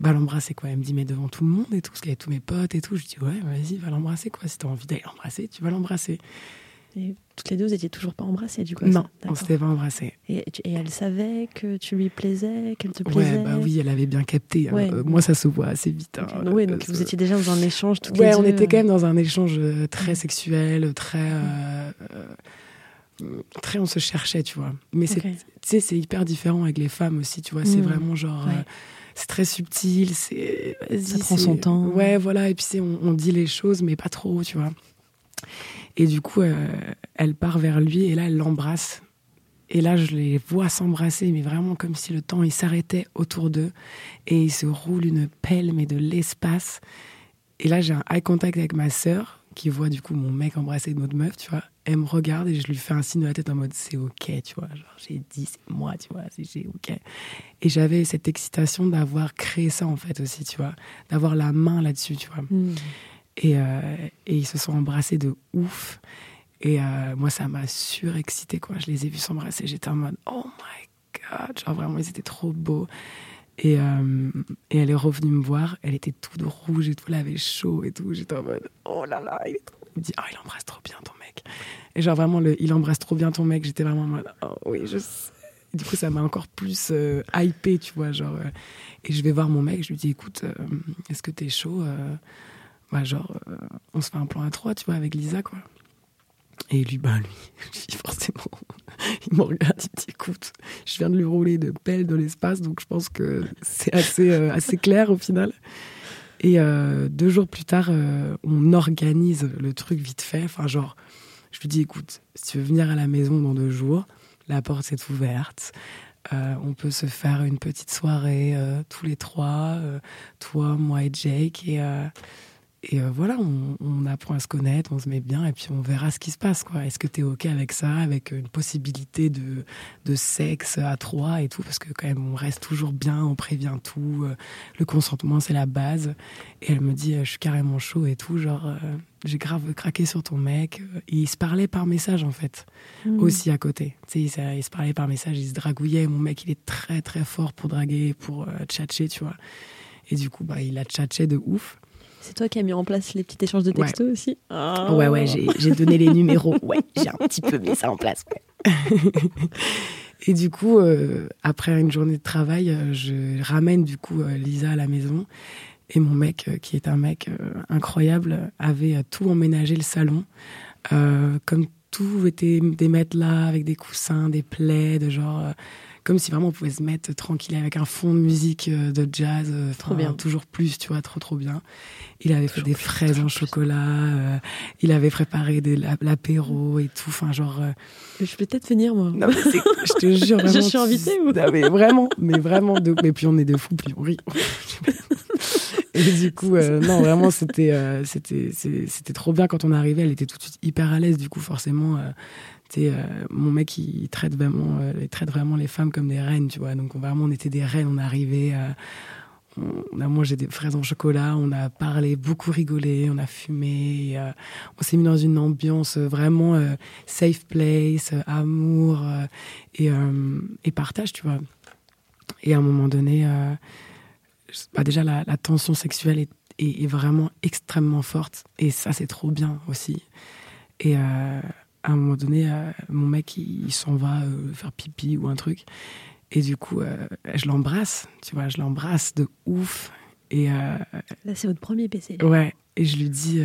va l'embrasser quoi. Elle me dit Mais devant tout le monde et tout, parce qu'il y avait tous mes potes et tout. Je dis Ouais, vas-y, va l'embrasser quoi. Si tu as envie d'aller l'embrasser, tu vas l'embrasser. Et toutes les deux, vous n'étiez toujours pas embrassées, du coup Non, on s'était pas embrassées. Et, elle savait que tu lui plaisais, qu'elle te plaisait? Ouais, bah oui, elle avait bien capté. Hein. Euh, moi, ça se voit assez vite. Hein. Oui, donc vous étiez déjà dans un échange toutes les deux. on était quand même dans un échange euh, très sexuel, très... Euh, très on se cherchait, tu vois. Mais c'est, sais, c'est hyper différent avec les femmes aussi, tu vois. C'est mm. vraiment genre... c'est très subtil, c'est... Ça prend son temps. Ouais, voilà, et puis on, on dit les choses, mais pas trop, tu vois. Et du coup, euh, elle part vers lui et là, elle l'embrasse. Et là, je les vois s'embrasser, mais vraiment comme si le temps s'arrêtait autour d'eux et il se roule une pelle, mais de l'espace. Et là, j'ai un eye contact avec ma sœur qui voit du coup mon mec embrasser une autre meuf, tu vois. Elle me regarde et je lui fais un signe de la tête en mode c'est ok, tu vois. Genre, j'ai dit c'est moi, tu vois, c'est ok. Et j'avais cette excitation d'avoir créé ça en fait aussi, tu vois. D'avoir la main là-dessus, tu vois. Hmm. Et, euh, et, ils se sont embrassés de ouf. Et euh, moi, ça m'a surexcité, quoi. Je les ai vus s'embrasser. J'étais en mode, oh my god. Genre, vraiment, ils étaient trop beaux. Et, euh, et, elle est revenue me voir. Elle était toute rouge et tout. Elle avait chaud et tout. J'étais en mode, oh là là, il est trop. Il me dit, oh, il embrasse trop bien ton mec. Et genre, vraiment, il embrasse trop bien ton mec. J'étais vraiment en mode, oh oui, je sais. du coup, ça m'a encore plus hypé, tu vois. Genre, et je vais voir mon mec. Je lui dis, écoute, est-ce que t'es chaud bah, genre, euh, on se fait un plan à trois, tu vois, avec Lisa, quoi. Et lui, bah, lui, forcément, il me regarde, il me dit, écoute, je viens de lui rouler de pelle de l'espace, donc je pense que c'est assez, euh, assez clair au final. Et euh, deux jours plus tard, on organise le truc vite fait. Enfin, genre, je lui dis, écoute, si tu veux venir à la maison dans deux jours, la porte est ouverte. on peut se faire une petite soirée tous les trois, toi, moi et Jake. Et et euh, voilà, on, apprend à se connaître, on se met bien, et puis on verra ce qui se passe. quoi. Est-ce que tu es OK avec ça, avec une possibilité de, de sexe à trois et tout? Parce que quand même, on reste toujours bien, on prévient tout. Euh, le consentement, c'est la base. Et elle me dit, euh, je suis carrément chaud et tout. Genre, j'ai grave craqué sur ton mec. Et il se parlait par message, en fait, mmh. aussi à côté. Tu sais, il, se parlait par message, il se dragouillait. Mon mec, il est très, très fort pour draguer, pour tchatcher, tu vois. Et du coup, bah, il a tchatché de ouf. C'est toi qui as mis en place les petits échanges de textos aussi Ouais, ouais, j'ai donné les numéros. Ouais, j'ai un petit peu mis ça en place. Et du coup, euh, après une journée de travail, euh, je ramène du coup euh, Lisa à la maison. Et mon mec, qui est un mec incroyable, avait tout emménagé le salon. comme tout était des matelas avec des coussins, des plaids, genre comme si vraiment on pouvait se mettre tranquille avec un fond de musique euh, de jazz, euh, trop bien. toujours plus, tu vois, trop trop bien. Il avait fait des fraises en chocolat, euh, il avait préparé l'apéro et tout, enfin genre. Je vais peut-être venir moi. Non, je te jure vraiment. je suis invitée ou? Non, mais vraiment, mais vraiment de. Mais puis on est de fous, puis on rit. Et du coup, non, vraiment, c'était, c'était, c'était trop bien quand on arrivait. Elle était tout de suite hyper à l'aise. Du coup, forcément, euh, mon mec, il traite vraiment, euh, il traite vraiment les femmes comme des reines, tu vois. Donc vraiment, on était des reines. On arrivait, on a mangé des fraises en chocolat, on a parlé, beaucoup rigolé, on a fumé. Euh, on s'est mis dans une ambiance vraiment safe place, amour et, et, partage, tu vois. Et à un moment donné, bah déjà la, tension sexuelle est, est, vraiment extrêmement forte et ça c'est trop bien aussi. Et à un moment donné, euh, mon mec, il, s'en va euh, faire pipi ou un truc. Et du coup, euh, je l'embrasse, tu vois, je l'embrasse de ouf. Et Là, c'est votre premier PC. Ouais. Et je lui dis.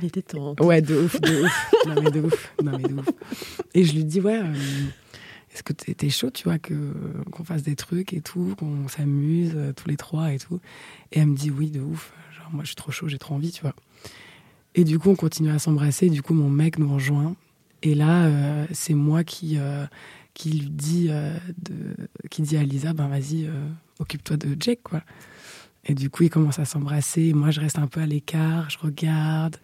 il était temps. Ouais, de ouf, de ouf. non, mais de ouf. Non, mais de ouf. Et je lui dis, ouais, est-ce que t'es chaud, tu vois, que qu'on fasse des trucs et tout, qu'on s'amuse tous les trois et tout. Et elle me dit oui, de ouf. Genre, moi, je suis trop chaud, j'ai trop envie, tu vois. Et du coup, on continue à s'embrasser. Du coup, mon mec nous rejoint. Et là, euh, c'est moi qui, euh, qui lui dit, de, qui dit à Lisa, ben vas-y, occupe-toi de Jake, quoi. Et du coup, ils commencent à s'embrasser. Moi, je reste un peu à l'écart, je regarde.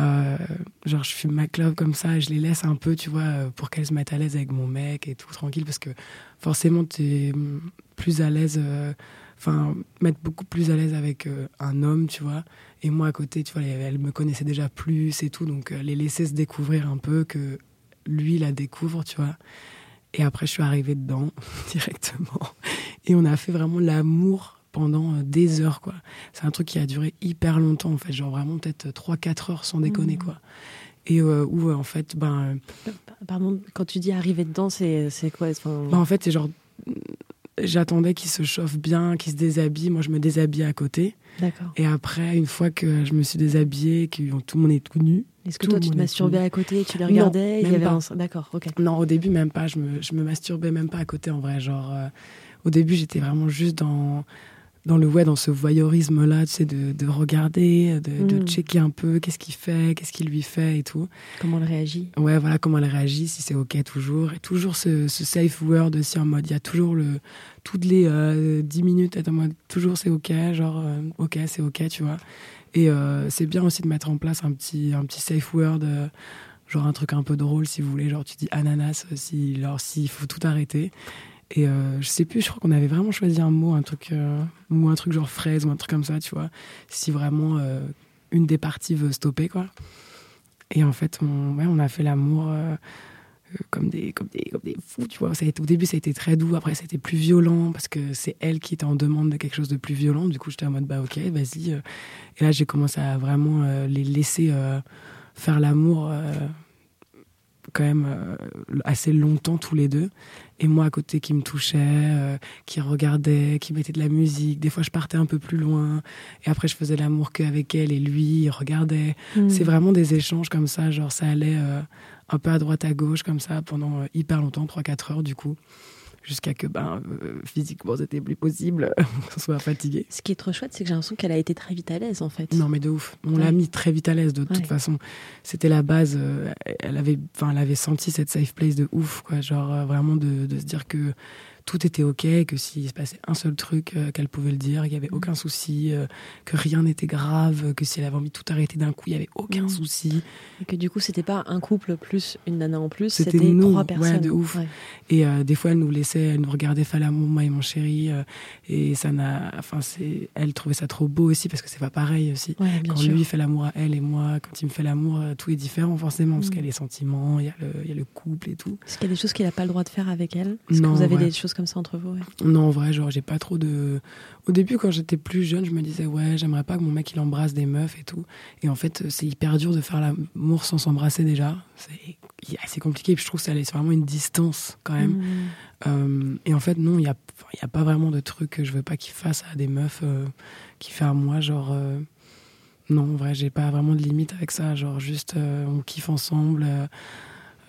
Euh, genre, je fume ma clope comme ça, je les laisse un peu, tu vois, euh, pour qu'elles se mettent à l'aise avec mon mec et tout, tranquille, parce que forcément, tu es plus à l'aise, euh, enfin, mettre beaucoup plus à l'aise avec un homme, tu vois. Et moi, à côté, tu vois, elle me connaissait déjà plus et tout, donc les laisser se découvrir un peu, que lui la découvre, tu vois. Et après, je suis arrivée dedans directement. Et on a fait vraiment l'amour pendant euh, des heures, quoi. C'est un truc qui a duré hyper longtemps, en fait, genre vraiment peut-être 3-4 heures sans déconner, mmh. quoi. Et euh, où, euh, en fait, ben. Pardon, quand tu dis arriver dedans, c'est quoi? Ben, En fait, c'est genre. J'attendais qu'il se chauffe bien, qu'il se déshabille. Moi, je me déshabille à côté. D'accord. Et après, une fois que je me suis déshabillée, que tout le monde est tout nu. Est-ce que toi, tu te masturbais à côté et tu les regardais Non, D'accord, ok. Non, au début, même pas. Je me, je me masturbais même pas à côté, en vrai. Genre, au début, j'étais vraiment juste dans dans le ouais, dans ce voyeurisme là, tu sais, de, de regarder, de, de, mm. checker un peu qu'est-ce qu'il fait, qu'est-ce qu'il lui fait et tout. Comment elle réagit. Ouais, voilà, comment elle réagit, si c'est ok toujours. Et toujours ce, ce, safe word aussi en mode, il y a toujours le, toutes les euh, 10 minutes, être en mode, toujours c'est ok, genre, euh, ok, c'est ok, tu vois. Et euh, c'est bien aussi de mettre en place un petit, un petit safe word, euh, genre un truc un peu drôle si vous voulez, genre tu dis ananas, si, alors s'il faut tout arrêter. Et euh, je sais plus, je crois qu'on avait vraiment choisi un mot, un truc, euh, ou un truc genre fraise ou un truc comme ça, tu vois. Si vraiment euh, une des parties veut stopper, quoi. Et en fait, on, ouais, on a fait l'amour comme, des, comme, des, comme des fous, tu vois. Ça a été, au début, ça a été très doux, après, ça a été plus violent parce que c'est elle qui était en demande de quelque chose de plus violent. Du coup, j'étais en mode, bah ok, vas-y. Et là, j'ai commencé à vraiment les laisser faire l'amour quand même assez longtemps tous les deux et moi à côté qui me touchait, euh, qui regardait, qui mettait de la musique. Des fois, je partais un peu plus loin et après, je faisais l'amour qu'avec elle et lui, il regardait. Hmm. C'est vraiment des échanges comme ça, genre ça allait euh, un peu à droite à gauche comme ça pendant euh, hyper longtemps, 3-4 heures du coup jusqu'à que ben, euh, physiquement c'était plus possible qu'on soit fatigué. Ce qui est trop chouette, c'est que j'ai l'impression qu'elle a été très vite à l'aise en fait. Non mais de ouf, on l'a mis très vite à l'aise de toute façon. C'était la base, euh, elle avait, enfin elle avait senti cette safe place de ouf quoi, genre euh, vraiment de, de se dire que tout était ok, que s'il se passait un seul truc, euh, qu'elle pouvait le dire, il n'y avait mm. aucun souci, euh, que rien n'était grave, que si elle avait envie de tout arrêter d'un coup, il n'y avait aucun mm. souci. Et que du coup, c'était pas un couple plus une nana en plus, c'était trois personnes. Ouais, de ouf. Et euh, des fois, elle nous laissait, elle nous regardait faire l'amour, moi et mon chéri, et ça n'a, enfin, elle trouvait ça trop beau aussi parce que c'est pas pareil aussi. quand lui fait l'amour à elle et moi, quand il me fait l'amour, tout est différent forcément parce mm. qu'il y a les sentiments, il y, a le, y a le couple et tout. Est-ce qu'il y a des choses qu'il n'a pas le droit de faire avec elle? Est-ce que vous avez des choses comme ça entre vous Non, en vrai, genre, j'ai pas trop de. Au début, quand j'étais plus jeune, je me disais, ouais, j'aimerais pas que mon mec il embrasse des meufs et tout. Et en fait, c'est hyper dur de faire l'amour sans s'embrasser déjà. C'est assez compliqué. Et puis je trouve que c'est vraiment une distance quand même. Mmh. Euh, et en fait, non, il y a, y a pas vraiment de truc que je veux pas qu'il fasse à des meufs euh, qui fait à moi, genre. Euh, non, en vrai, j'ai pas vraiment de limite avec ça. Genre, juste, on kiffe ensemble.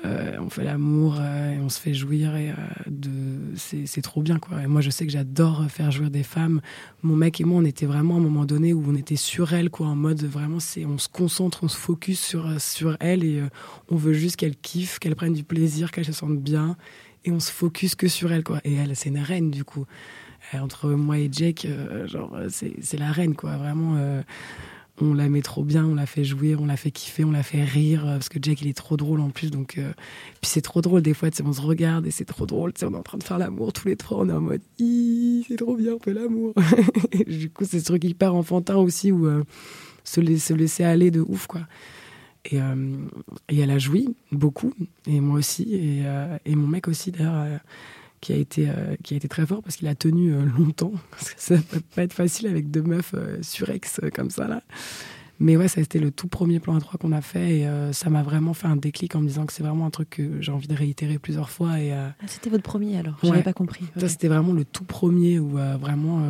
Euh, on fait l'amour euh, et on se fait jouir et euh, de c'est trop bien quoi. Et moi je sais que j'adore faire jouir des femmes. Mon mec et moi on était vraiment à un moment donné où on était sur elle quoi en mode vraiment c'est on se concentre on se focus sur sur elle et on veut juste qu'elle kiffe qu'elle prenne du plaisir qu'elle se sente bien et on se focus que sur elle quoi. Et elle c'est une reine du coup. Entre moi et Jake genre c'est la reine quoi. Vraiment on la met trop bien, on la fait jouer, on la fait kiffer, on la fait rire euh, parce que Jack il est trop drôle en plus donc euh, puis c'est trop drôle des fois on se regarde et c'est trop drôle on est en train de faire l'amour tous les trois on est en mode c'est trop bien on fait l'amour. Du coup c'est ce truc hyper enfantin aussi où euh, se, laisser, laisser aller de ouf quoi. Et, et elle a joui beaucoup et moi aussi et, et mon mec aussi d'ailleurs qui a été, euh, qui a été très fort parce qu'il a tenu euh, longtemps. Parce que ça peut pas être facile avec deux meufs euh, surex comme ça là. Mais ouais, ça a été le tout premier plan à trois qu'on a fait et ça m'a vraiment fait un déclic en me disant que c'est vraiment un truc que j'ai envie de réitérer plusieurs fois. Et, ah, c'était votre premier alors J'avais pas compris. Ça, c'était vraiment le tout premier où vraiment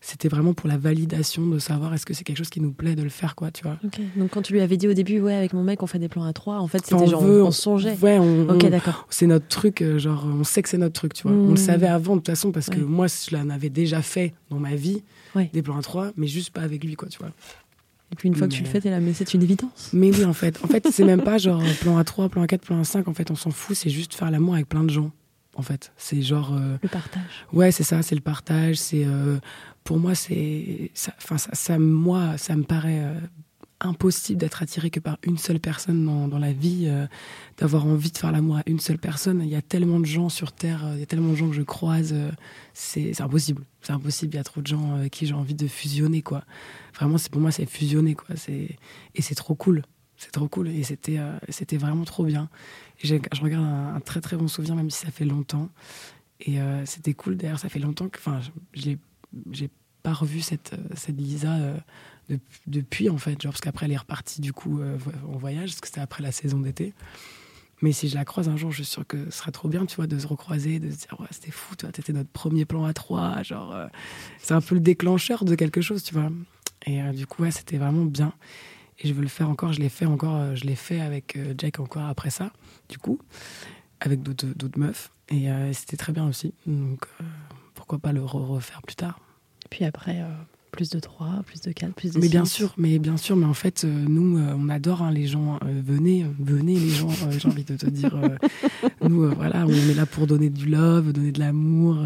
c'était vraiment pour la validation de savoir est-ce que c'est quelque chose qui nous plaît de le faire, quoi, tu vois. Donc quand tu lui avais dit au début, ouais, avec mon mec, on fait des plans à trois, en fait, c'était genre, veut, on, songeait. Ouais, on, ok, d'accord. C'est notre truc, euh, genre, on sait que c'est notre truc, tu vois. On le mmh. savait avant, de toute façon, parce que moi, je l'en avais déjà fait dans ma vie, des plans à trois, mais juste pas avec lui, quoi, tu vois. Et puis une fois que tu le fais, t'es là, mais c'est une évidence. Mais oui, en fait. En fait, c'est même pas genre plan à 3, plan à 4, plan à 5. En fait, on s'en fout. C'est juste faire l'amour avec plein de gens. En fait, c'est genre. Euh, le partage. Ouais, c'est ça, c'est le partage. C'est. Euh, pour moi, c'est. Ça, ça, moi, ça me paraît euh, impossible d'être attiré que par une seule personne dans, la vie, euh, d'avoir envie de faire l'amour à une seule personne. Il y a tellement de gens sur Terre, euh, il y a tellement de gens que je croise, c'est impossible. C'est impossible, il y a trop de gens avec qui j'ai envie de fusionner, quoi. Vraiment, pour moi, c'est fusionner, quoi. Et c'est trop cool. C'est trop cool. Et c'était c'était vraiment trop bien. Je regarde un, très très bon souvenir, même si ça fait longtemps. Et c'était cool, d'ailleurs, ça fait longtemps que... Enfin, je j'ai pas revu cette, cette Lisa depuis en fait, genre parce qu'après elle est repartie du coup euh, en voyage, parce que c'était après la saison d'été. Mais si je la croise un jour, je suis sûre que ce sera trop bien, tu vois, de se recroiser, de se dire, ouais, c'était fou, tu vois, t'étais notre premier plan à trois, genre, euh, c'est un peu le déclencheur de quelque chose, tu vois. Et euh, du coup, ouais, c'était vraiment bien. Et je veux le faire encore, je l'ai fait encore, je l'ai fait avec Jack encore après ça, du coup, avec d'autres meufs. Et c'était très bien aussi. Pourquoi pas le refaire plus tard. Et puis après, plus de 3, plus de 4, plus de Mais bien sûr, mais bien sûr, mais en fait, euh, nous, euh, on adore hein, les gens. Euh, venez, venez les gens, j'ai envie de te dire. nous, voilà, on est là pour donner du love, donner de l'amour,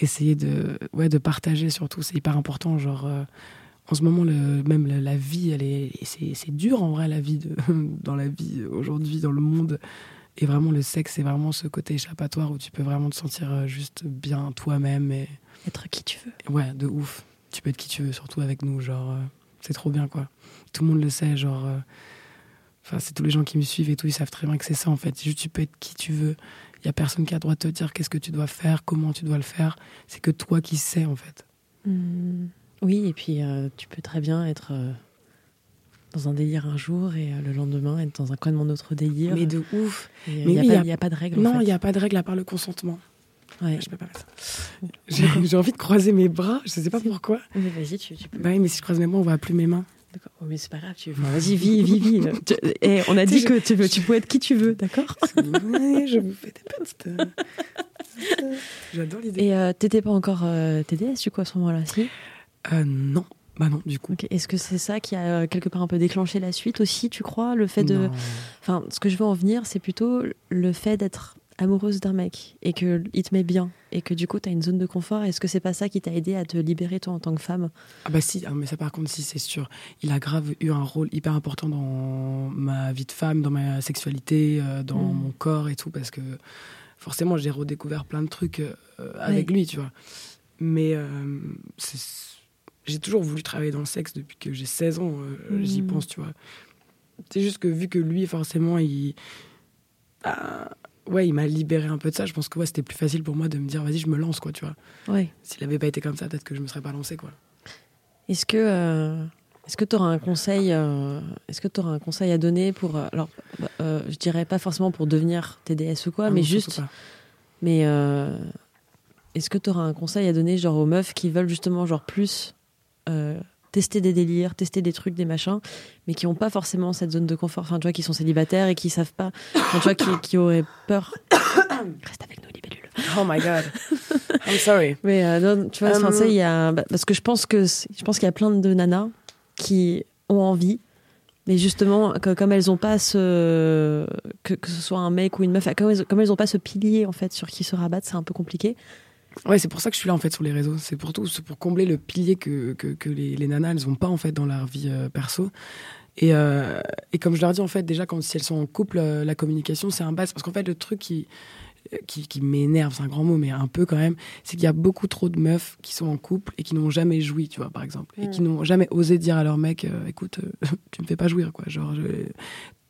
essayer de, ouais, de partager surtout. C'est hyper important. Genre, en ce moment, le, même la, vie, elle est, c'est dur en vrai, la vie, de, dans la vie aujourd'hui, dans le monde. Et vraiment, le sexe, c'est vraiment ce côté échappatoire où tu peux vraiment te sentir juste bien toi-même et être qui tu veux. Ouais, de ouf tu peux être qui tu veux, surtout avec nous. Genre, euh, c'est trop bien, quoi. Tout le monde le sait, genre. Euh, enfin, c'est tous les gens qui me suivent et tout, ils savent très bien que c'est ça, en fait. Juste, tu peux être qui tu veux. Il y a personne qui a le droit de te dire qu'est-ce que tu dois faire, comment tu dois le faire. C'est que toi qui sais, en fait. Mmh. Oui, et puis euh, tu peux très bien être dans un délire un jour et le lendemain être dans un coin de mon autre délire. Mais de ouf. Mais il n'y a, a, pas de règle. Non, il n'y a pas de règle à part le consentement. Ouais. Je peux pas J'ai envie de croiser mes bras, je sais pas pourquoi. Mais vas-y, tu, peux. Bah oui, mais si je croise mes bras, on voit plus mes mains. D'accord. Oh, mais c'est pas grave, tu... vas-y, vis, vis, vis. Et on a dit que tu, veux, tu peux être qui tu veux, d'accord Oui, je vous fais des petites. Euh, j'adore l'idée. Et euh, t'étais pas encore euh, TDS, du coup, à ce moment-là, si? Euh, Non. Bah non, du coup. Est-ce que c'est ça qui a euh, quelque part un peu déclenché la suite aussi, tu crois Le fait de. Enfin, ce que je veux en venir, c'est plutôt le fait d'être amoureuse d'un mec et qu'il te met bien et que du coup tu as une zone de confort, est-ce que c'est pas ça qui t'a aidé à te libérer toi en tant que femme? Ah bah si, ah, mais ça par contre si c'est sûr. Il a grave eu un rôle hyper important dans ma vie de femme, dans ma sexualité, euh, dans mm. mon corps et tout parce que forcément j'ai redécouvert plein de trucs euh, avec lui, tu vois. Mais euh, j'ai toujours voulu travailler dans le sexe depuis que j'ai 16 ans, j'y mm. pense, tu vois. C'est juste que vu que lui forcément il... Ah, ouais, il m'a libéré un peu de ça. Je pense que ouais, c'était plus facile pour moi de me dire, vas-y, je me lance, quoi, tu vois. Ouais. S'il avait pas été comme ça, peut-être que je me serais pas lancé, quoi. Est-ce que euh, est-ce que tu auras un conseil euh, est-ce que tu un conseil à donner pour euh, alors je dirais pas forcément pour devenir TDS ou quoi, ah mais juste mais est-ce que tu auras un conseil à donner genre aux meufs qui veulent justement genre plus tester des délires, tester des trucs, des machins, mais qui n'ont pas forcément cette zone de confort. Enfin, tu vois, qui sont célibataires et qui savent pas. Enfin, tu vois, qui, qui auraient peur. Reste avec nous, libellule. Oh my god. I'm sorry. Mais euh, non, tu vois, um... il y a. Bah, parce que je pense que je pense qu'il y a plein de nanas qui ont envie. Mais justement, comme elles ont pas ce que, que, ce soit un mec ou une meuf, comme elles, comme elles ont pas ce pilier en fait sur qui se rabattre, c'est un peu compliqué. Ouais, c'est pour ça que je suis là en fait sur les réseaux. C'est pour tout, c'est pour combler le pilier que, que, les, nanas elles ont pas en fait dans leur vie euh, perso. Et, euh, et comme je leur dis en fait déjà quand si elles sont en couple, euh, la communication c'est un base parce qu'en fait le truc qui qui, qui m'énerve, c'est un grand mot, mais un peu quand même, c'est qu'il y a beaucoup trop de meufs qui sont en couple et qui n'ont jamais joui, tu vois, par exemple, et qui mm. n'ont jamais osé dire à leur mec, écoute, tu me fais pas jouir, quoi. Genre, je,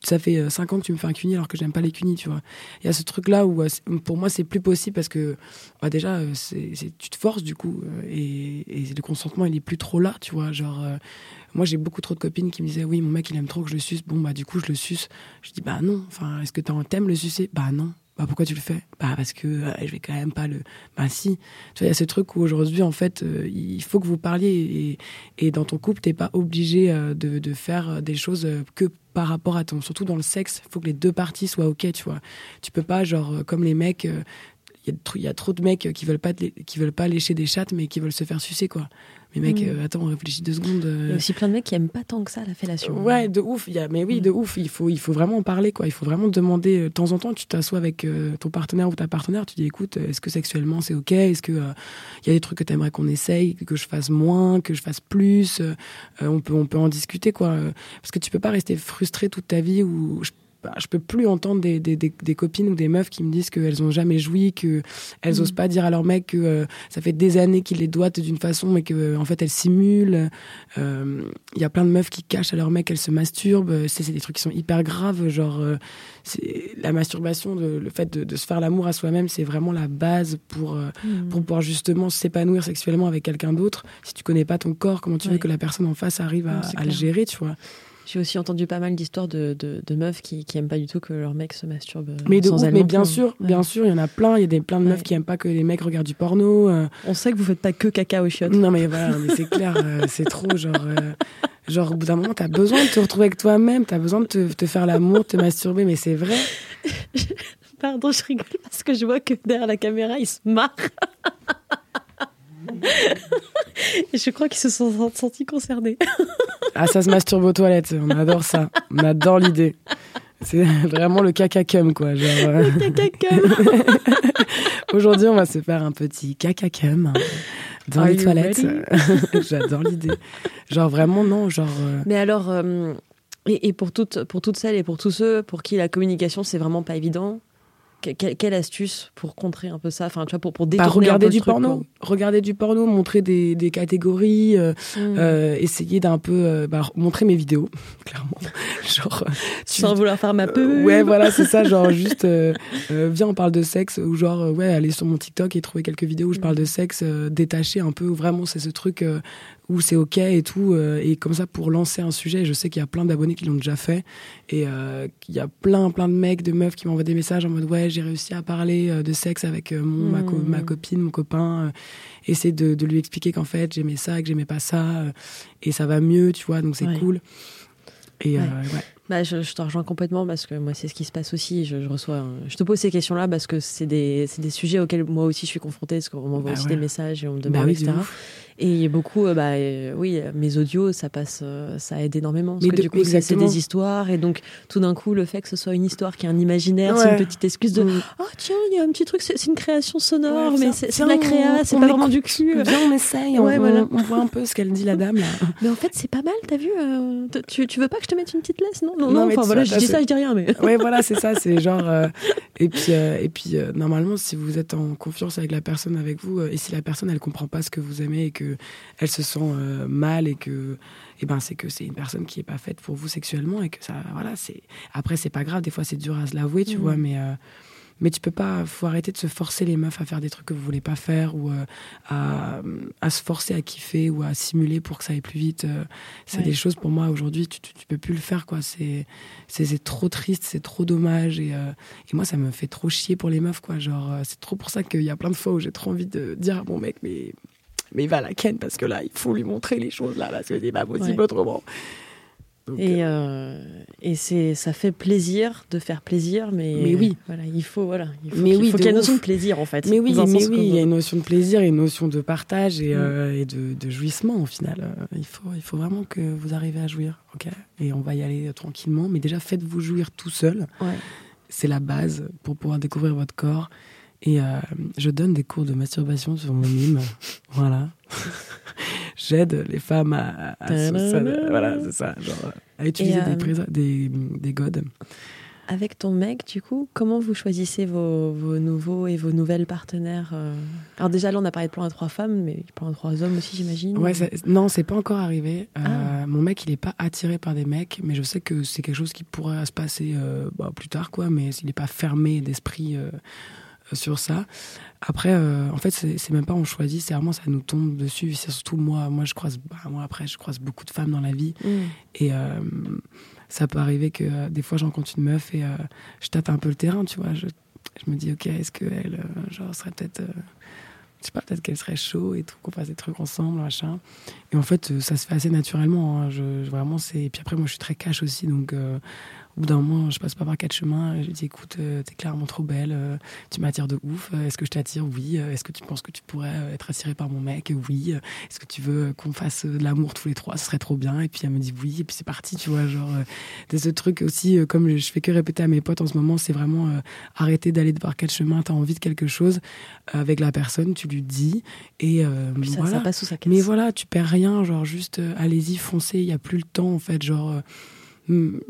ça fait 5 euh, ans que tu me fais un cuni alors que j'aime pas les cunis, tu vois. Il y a ce truc-là où, euh, pour moi, c'est plus possible parce que, bah, déjà, euh, c'est, tu te forces, du coup, et, le consentement, il est plus trop là, tu vois. Genre, moi, j'ai beaucoup trop de copines qui me disaient, oui, mon mec, il aime trop que je le suce. Bon, bah, du coup, je le suce. Je dis, bah, non. Enfin, est-ce que t'aimes le sucer? Bah, non. Bah pourquoi tu le fais? Bah parce que euh, je vais quand même pas le. Bah si. Tu vois, il y a ce truc où aujourd'hui en fait, euh, il faut que vous parliez et, et dans ton couple, t'es pas obligé euh, de, de, faire des choses que par rapport à ton. Surtout dans le sexe, il faut que les deux parties soient ok, tu vois. Tu peux pas genre comme les mecs. il y, a trop de mecs qui veulent pas qui veulent pas lécher des chattes mais qui veulent se faire sucer quoi mais mec, mm. euh, attends, on réfléchit deux secondes. Il y a euh. aussi plein de mecs qui aiment pas tant que ça la fellation. Ouais, de ouf. Il y a, mais oui, mm. de ouf. Il faut, il faut vraiment en parler, quoi. Il faut vraiment demander euh, de temps en temps. Tu t'assois avec ton partenaire ou ta partenaire. Tu dis, écoute, est-ce que sexuellement c'est ok? Est-ce que il y a des trucs que tu aimerais qu'on essaye, que je fasse moins, que je fasse plus On peut, on peut en discuter, quoi. Parce que tu peux pas rester frustré toute ta vie ou bah, je peux plus entendre des, des, des, copines ou des meufs qui me disent qu'elles ont jamais joui, qu'elles elles osent pas dire à leur mec que euh, ça fait des années qu'ils les doivent d'une façon, mais que en fait elles simulent. Il euh, y a plein de meufs qui cachent à leur mec qu'elles se masturbent. C'est des trucs qui sont hyper graves, genre euh, la masturbation, le fait de, de se faire l'amour à soi-même, c'est vraiment la base pour mm. pour pouvoir justement s'épanouir sexuellement avec quelqu'un d'autre. Si tu connais pas ton corps, comment tu veux que la personne en face arrive à, à le gérer, tu vois? J'ai aussi entendu pas mal d'histoires de, de, meufs qui, qui aiment pas du tout que leur mec se masturbe. Mais, sans mais bien sûr, bien sûr, il y en a plein. Il y a des, plein de meufs qui aiment pas que les mecs regardent du porno. Euh. On sait que vous faites pas que caca au chiottes. Non, mais voilà, mais c'est clair, euh, c'est trop genre. Euh, genre, au bout d'un moment, t'as besoin de te retrouver avec toi-même, t'as besoin de te, te faire l'amour, de te masturber, mais c'est vrai. Pardon, je rigole parce que je vois que derrière la caméra, il se marre. Et je crois qu'ils se sont sentis concernés. ah, ça se masturbe aux toilettes. On adore ça. On adore l'idée. C'est vraiment le caca cum, quoi. Genre, euh. Le. Aujourd'hui, on va se faire un petit caca cum hein, dans les toilettes. J'adore l'idée. Genre vraiment, non, genre. Euh. Mais alors, euh, et, et, pour toutes, pour toutes celles et pour tous ceux pour qui la communication c'est vraiment pas évident, quelle, astuce pour contrer un peu ça enfin tu vois pour pour bah, détourner regarder un peu du porno. regarder du porno montrer des, des catégories euh, mmh. euh, essayer d'un peu euh, bah, montrer mes vidéos clairement. Genre sans vouloir faire ma peu ouais voilà c'est ça genre juste viens on parle de sexe ou genre ouais aller sur mon TikTok et trouver quelques vidéos où je parle de sexe détaché un peu vraiment c'est ce truc où c'est ok et tout et comme ça pour lancer un sujet je sais qu'il y a plein d'abonnés qui l'ont déjà fait et qu'il y a plein plein de mecs de meufs qui m'envoient des messages en mode ouais j'ai réussi à parler euh, de sexe avec euh, mon, ma, ma, hmm. copine, mon copain, euh, essayer de, de, lui expliquer qu'en fait j'aimais ça, que j'aimais pas ça, et ça va mieux, tu vois, donc c'est cool. Et ouais. Bah, je, je, te rejoins complètement parce que moi, c'est ce qui se passe aussi. Je, je reçois, je te pose ces questions-là parce que c'est des, des, sujets auxquels moi aussi je suis confrontée, parce qu'on m'envoie bah aussi des messages et on me demande, bah etc. Et beaucoup, euh, bah, euh, oui, mes audios, ça passe, euh, ça aide énormément. Parce que du coup, c'est des histoires. Et donc, tout d'un coup, le fait que ce soit une histoire qui est un imaginaire, c'est une petite excuse de. Oh, tiens, il y a un petit truc, c'est une création sonore, mais c'est de la créa, c'est pas vraiment du cul. Viens, on essaye, on, voilà. on, voit un peu ce qu'elle dit, la dame. Là. Mais en fait, c'est pas mal, t'as vu tu, tu veux pas que je te mette une petite laisse? Non, non, non. enfin, voilà, je dis ça, je dis rien. Mais... Ouais, voilà, c'est ça. C'est genre. et puis, et puis normalement, si vous êtes en confiance avec la personne avec vous, et si la personne, elle comprend pas ce que vous aimez et que elle se sent euh, mal et que et eh ben c'est que c'est une personne qui est pas faite pour vous sexuellement et que ça voilà c'est après c'est pas grave. Des fois c'est dur à se l'avouer tu mmh. vois mais euh, mais tu peux pas faut arrêter de se forcer les meufs à faire des trucs que vous voulez pas faire ou euh, à, à, se forcer à kiffer ou à simuler pour que ça aille plus vite c'est des choses pour moi aujourd'hui tu, tu, peux plus le faire quoi. C'est c'est trop triste c'est trop dommage et, et moi ça me fait trop chier pour les meufs quoi. Genre c'est trop pour ça qu'il y a plein de fois où j'ai trop envie de dire à mon mec mais mais il va la ken parce que là, il faut lui montrer les choses là, parce que c'est pas possible autrement. et, euh, euh, et c'est ça fait plaisir de faire plaisir, mais, mais oui, voilà, il faut voilà, il faut qu'il y ait une notion de plaisir en fait. Mais oui, mais oui, il y a une notion de plaisir, et une notion de partage et, mm. euh, et de, de, jouissement au final. Il faut il faut vraiment que vous arrivez à jouir, ok? Et on va y aller tranquillement, mais déjà faites-vous jouir tout seul. Ouais. C'est la base pour pouvoir découvrir votre corps et euh, je donne des cours de masturbation sur mon mime. voilà. J'aide les femmes à, voilà, c'est ça, genre, à utiliser des, euh, des, des godes. Avec ton mec, du coup, comment vous choisissez vos, vos nouveaux et vos nouvelles partenaires euh? Alors déjà, là, on a parlé de plan à trois femmes, mais plan à trois hommes aussi, j'imagine. Ouais, non, c'est pas encore arrivé. Ah. mon mec, il est pas attiré par des mecs, mais je sais que c'est quelque chose qui pourrait se passer bah, plus tard, quoi. Mais il n'est pas fermé d'esprit sur ça. Après, euh, en fait, c'est même pas on choisit, c'est vraiment ça nous tombe dessus. C'est surtout moi, moi je croise, bah, moi après, je croise beaucoup de femmes dans la vie, mm. et euh, ça peut arriver que euh, des fois j'en compte une meuf et je tâte un peu le terrain, tu vois. Je, je me dis, ok, est-ce qu'elle, genre, serait peut-être je sais pas, peut-être qu'elle serait chaud et tout, qu'on fasse des trucs ensemble, machin. Et en fait, ça se fait assez naturellement. Hein. Je, vraiment, c'est. Et puis après, moi, je suis très cash aussi, donc au bout d'un moment, je passe pas par quatre chemins. Je dis, écoute, euh, t'es clairement trop belle, euh, tu m'attires de ouf. Est-ce que je t'attire? Oui. Est-ce que tu penses que tu pourrais être attiré par mon mec? Oui. Est-ce que tu veux qu'on fasse de l'amour tous les trois? Ce serait trop bien. Et puis elle me dit oui. Et puis c'est parti, tu vois. Genre, de ce truc aussi, comme je fais que répéter à mes potes en ce moment, c'est vraiment arrêter d'aller de voir quatre chemins. T'as envie de quelque chose avec la personne, tu lui dis. Et voilà. Ça passe sous sa Mais voilà, tu perds rien. Genre, juste allez-y, foncez. Il n'y a plus le temps, en fait. Genre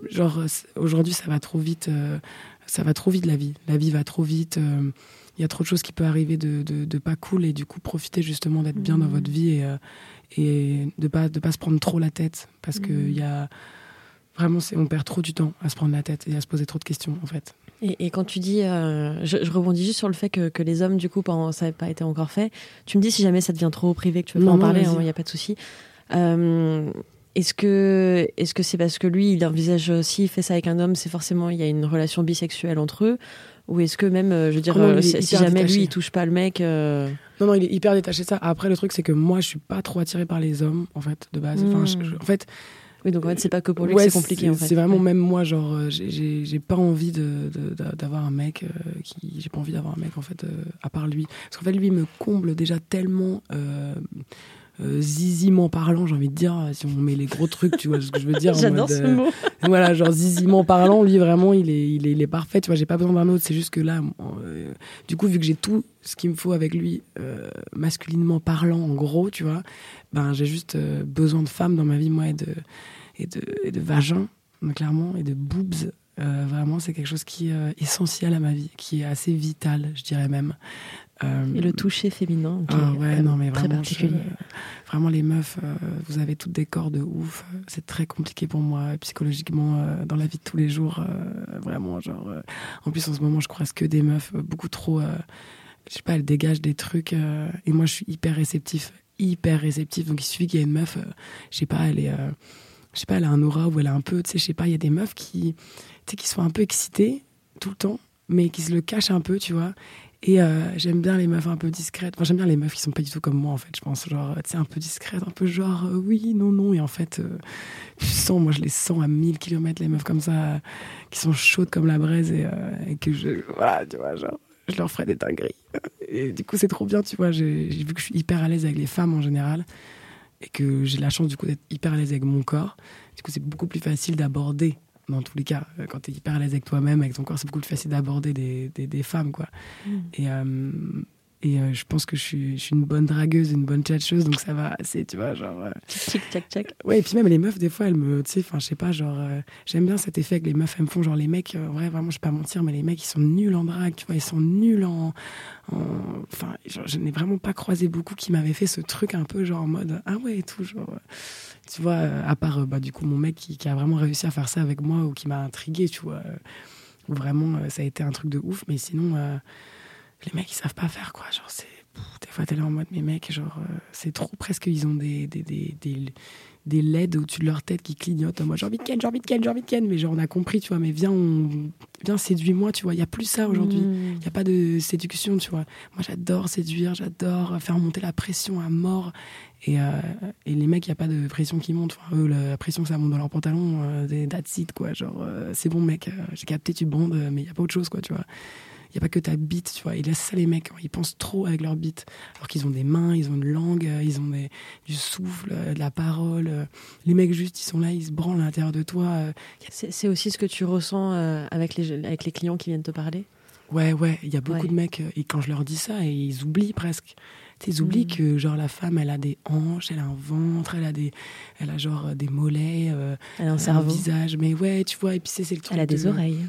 genre aujourd'hui ça va trop vite, euh, ça va trop vite la vie. La vie va trop vite. Il euh, y a trop de choses qui peuvent arriver de, de, pas cool et du coup profiter justement d'être bien dans hmm. votre vie et, euh, et de pas de pas se prendre trop la tête parce que il y a vraiment on perd trop du temps à se prendre la tête et à se poser trop de questions en fait. Et, quand tu dis, je, rebondis juste sur le fait que, que les hommes, du coup, ça n'a pas été encore fait. Tu me dis si jamais ça devient trop privé que tu veux pas en parler, il n'y hein, a pas de souci. Est-ce que est-ce que c'est parce que lui, il envisage s'il fait ça avec un homme, c'est forcément il y a une relation bisexuelle entre eux, ou est-ce que même, euh, je veux dire, oh euh, si, jamais lui il touche pas le mec. Euh, non non, il est hyper détaché de ça. Après le truc c'est que moi je suis pas trop attiré par les hommes en fait de base. Enfin, hmm. en fait. Oui, donc en fait, c'est pas que pour lui que c'est compliqué. En fait. C'est vraiment même moi, genre, j'ai pas envie d'avoir un mec qui. J'ai pas envie d'avoir un mec, en fait, à part lui. Parce qu'en fait, lui, il me comble déjà tellement euh, ziziment parlant, j'ai envie de dire, si on met les gros trucs, tu vois ce que je veux dire. J'adore ce mot. Euh, voilà, genre ziziment parlant, lui vraiment, il est, il est, il est parfait, tu vois, j'ai pas besoin d'un autre, c'est juste que là, euh, du coup, vu que j'ai tout ce qu'il me faut avec lui, masculinement parlant, en gros, tu vois, ben j'ai juste besoin de femmes dans ma vie, moi, et de, et de, et de vagin, clairement, et de boobs. vraiment, c'est quelque chose qui est essentiel à ma vie, qui est assez vital, je dirais même. Euh, et le toucher féminin. Ah ouais, non, mais vraiment, vraiment les meufs, euh, vous avez toutes des corps de ouf. C'est très compliqué pour moi psychologiquement euh, dans la vie de tous les jours. vraiment, genre. en plus, en ce moment, je croise que des meufs beaucoup trop. je sais pas, elles dégagent des trucs. et moi, je suis hyper réceptif, hyper réceptif. Donc, il suffit qu'il y ait une meuf, je sais pas, elle est. je sais pas, elle a un aura ou elle a un peu, tu sais, je sais pas, il y a des meufs qui, qui sont un peu excitées tout le temps, mais qui se le cachent un peu, tu vois. Et euh, j'aime bien les meufs un peu discrètes. Enfin, j'aime bien les meufs qui sont pas du tout comme moi, en fait, je pense. Genre, tu sais, un peu discrètes, un peu genre, euh, oui, non, non. Et en fait, euh, tu sens, moi, je les sens à 1000 km, les meufs comme ça, qui sont chaudes comme la braise et, et, que je. Voilà, tu vois, genre, je leur ferai des dingueries. Et du coup, c'est trop bien, tu vois. J'ai vu que je suis hyper à l'aise avec les femmes en général et que j'ai la chance, du coup, d'être hyper à l'aise avec mon corps. Du coup, c'est beaucoup plus facile d'aborder dans tous les cas. Euh, quand tu es hyper à l'aise avec toi-même, avec ton corps, c'est beaucoup plus facile d'aborder des, des, femmes, quoi. Mm. Et, euh, et euh, je pense que je suis, je suis, une bonne dragueuse, une bonne tchatcheuse, donc ça va assez, tu vois, genre. Euh... Tchic, tchac, Ouais, et puis même les meufs, des fois, elles me. Tu sais, enfin, je sais pas, genre. J'aime bien cet effet que les meufs, elles me font. Genre, les mecs, ouais, vraiment, je vais pas mentir, mais les mecs, ils sont nuls en drague, tu vois, ils sont nuls en. Enfin, je n'ai vraiment pas croisé beaucoup qui m'avaient fait ce truc un peu, genre, en mode, ah ouais, et tout, genre tu vois, euh, à part euh, bah, du coup mon mec qui, a vraiment réussi à faire ça avec moi ou qui m'a intrigué, tu vois, euh, vraiment ça a été un truc de ouf, mais sinon les mecs ils savent pas faire quoi, genre c'est des fois t'es là en mode mes mecs genre c'est trop presque ils ont des, des LED au-dessus de leur tête qui clignotent. Moi, j'ai envie de ken, j'ai envie de ken, j'ai envie de ken. Mais genre, on a compris, tu vois. Mais viens, on... viens séduis-moi, tu vois. Il n'y a plus ça aujourd'hui. Il n'y a pas de séduction, tu vois. Moi, j'adore séduire, j'adore faire monter la pression à mort. Et, euh, et les mecs, il n'y a pas de pression qui monte. Enfin, eux, la pression que ça monte dans leurs pantalons, euh, that's it, quoi. Genre, euh, c'est bon, mec, j'ai capté, tu bandes, mais il n'y a pas autre chose, quoi, tu vois il n'y a pas que ta bite, tu vois. Ils laissent ça les mecs, ils pensent trop avec leur bite. Alors qu'ils ont des mains, ils ont une langue, euh, ils ont des, du souffle, euh, de la parole. Euh. Les mecs, juste, ils sont là, ils se branlent à l'intérieur de toi. C'est aussi ce que tu ressens avec les, avec les clients qui viennent te parler? Ouais, ouais, il y a beaucoup de mecs, et quand je leur dis ça, ils oublient presque. Ils oublient mm. que genre la femme, elle a des hanches, elle a un ventre, elle a des, elle a genre des mollets, elle a un cerveau, visage. Mais ouais, tu vois, et puis c'est le truc. Elle a des oreilles.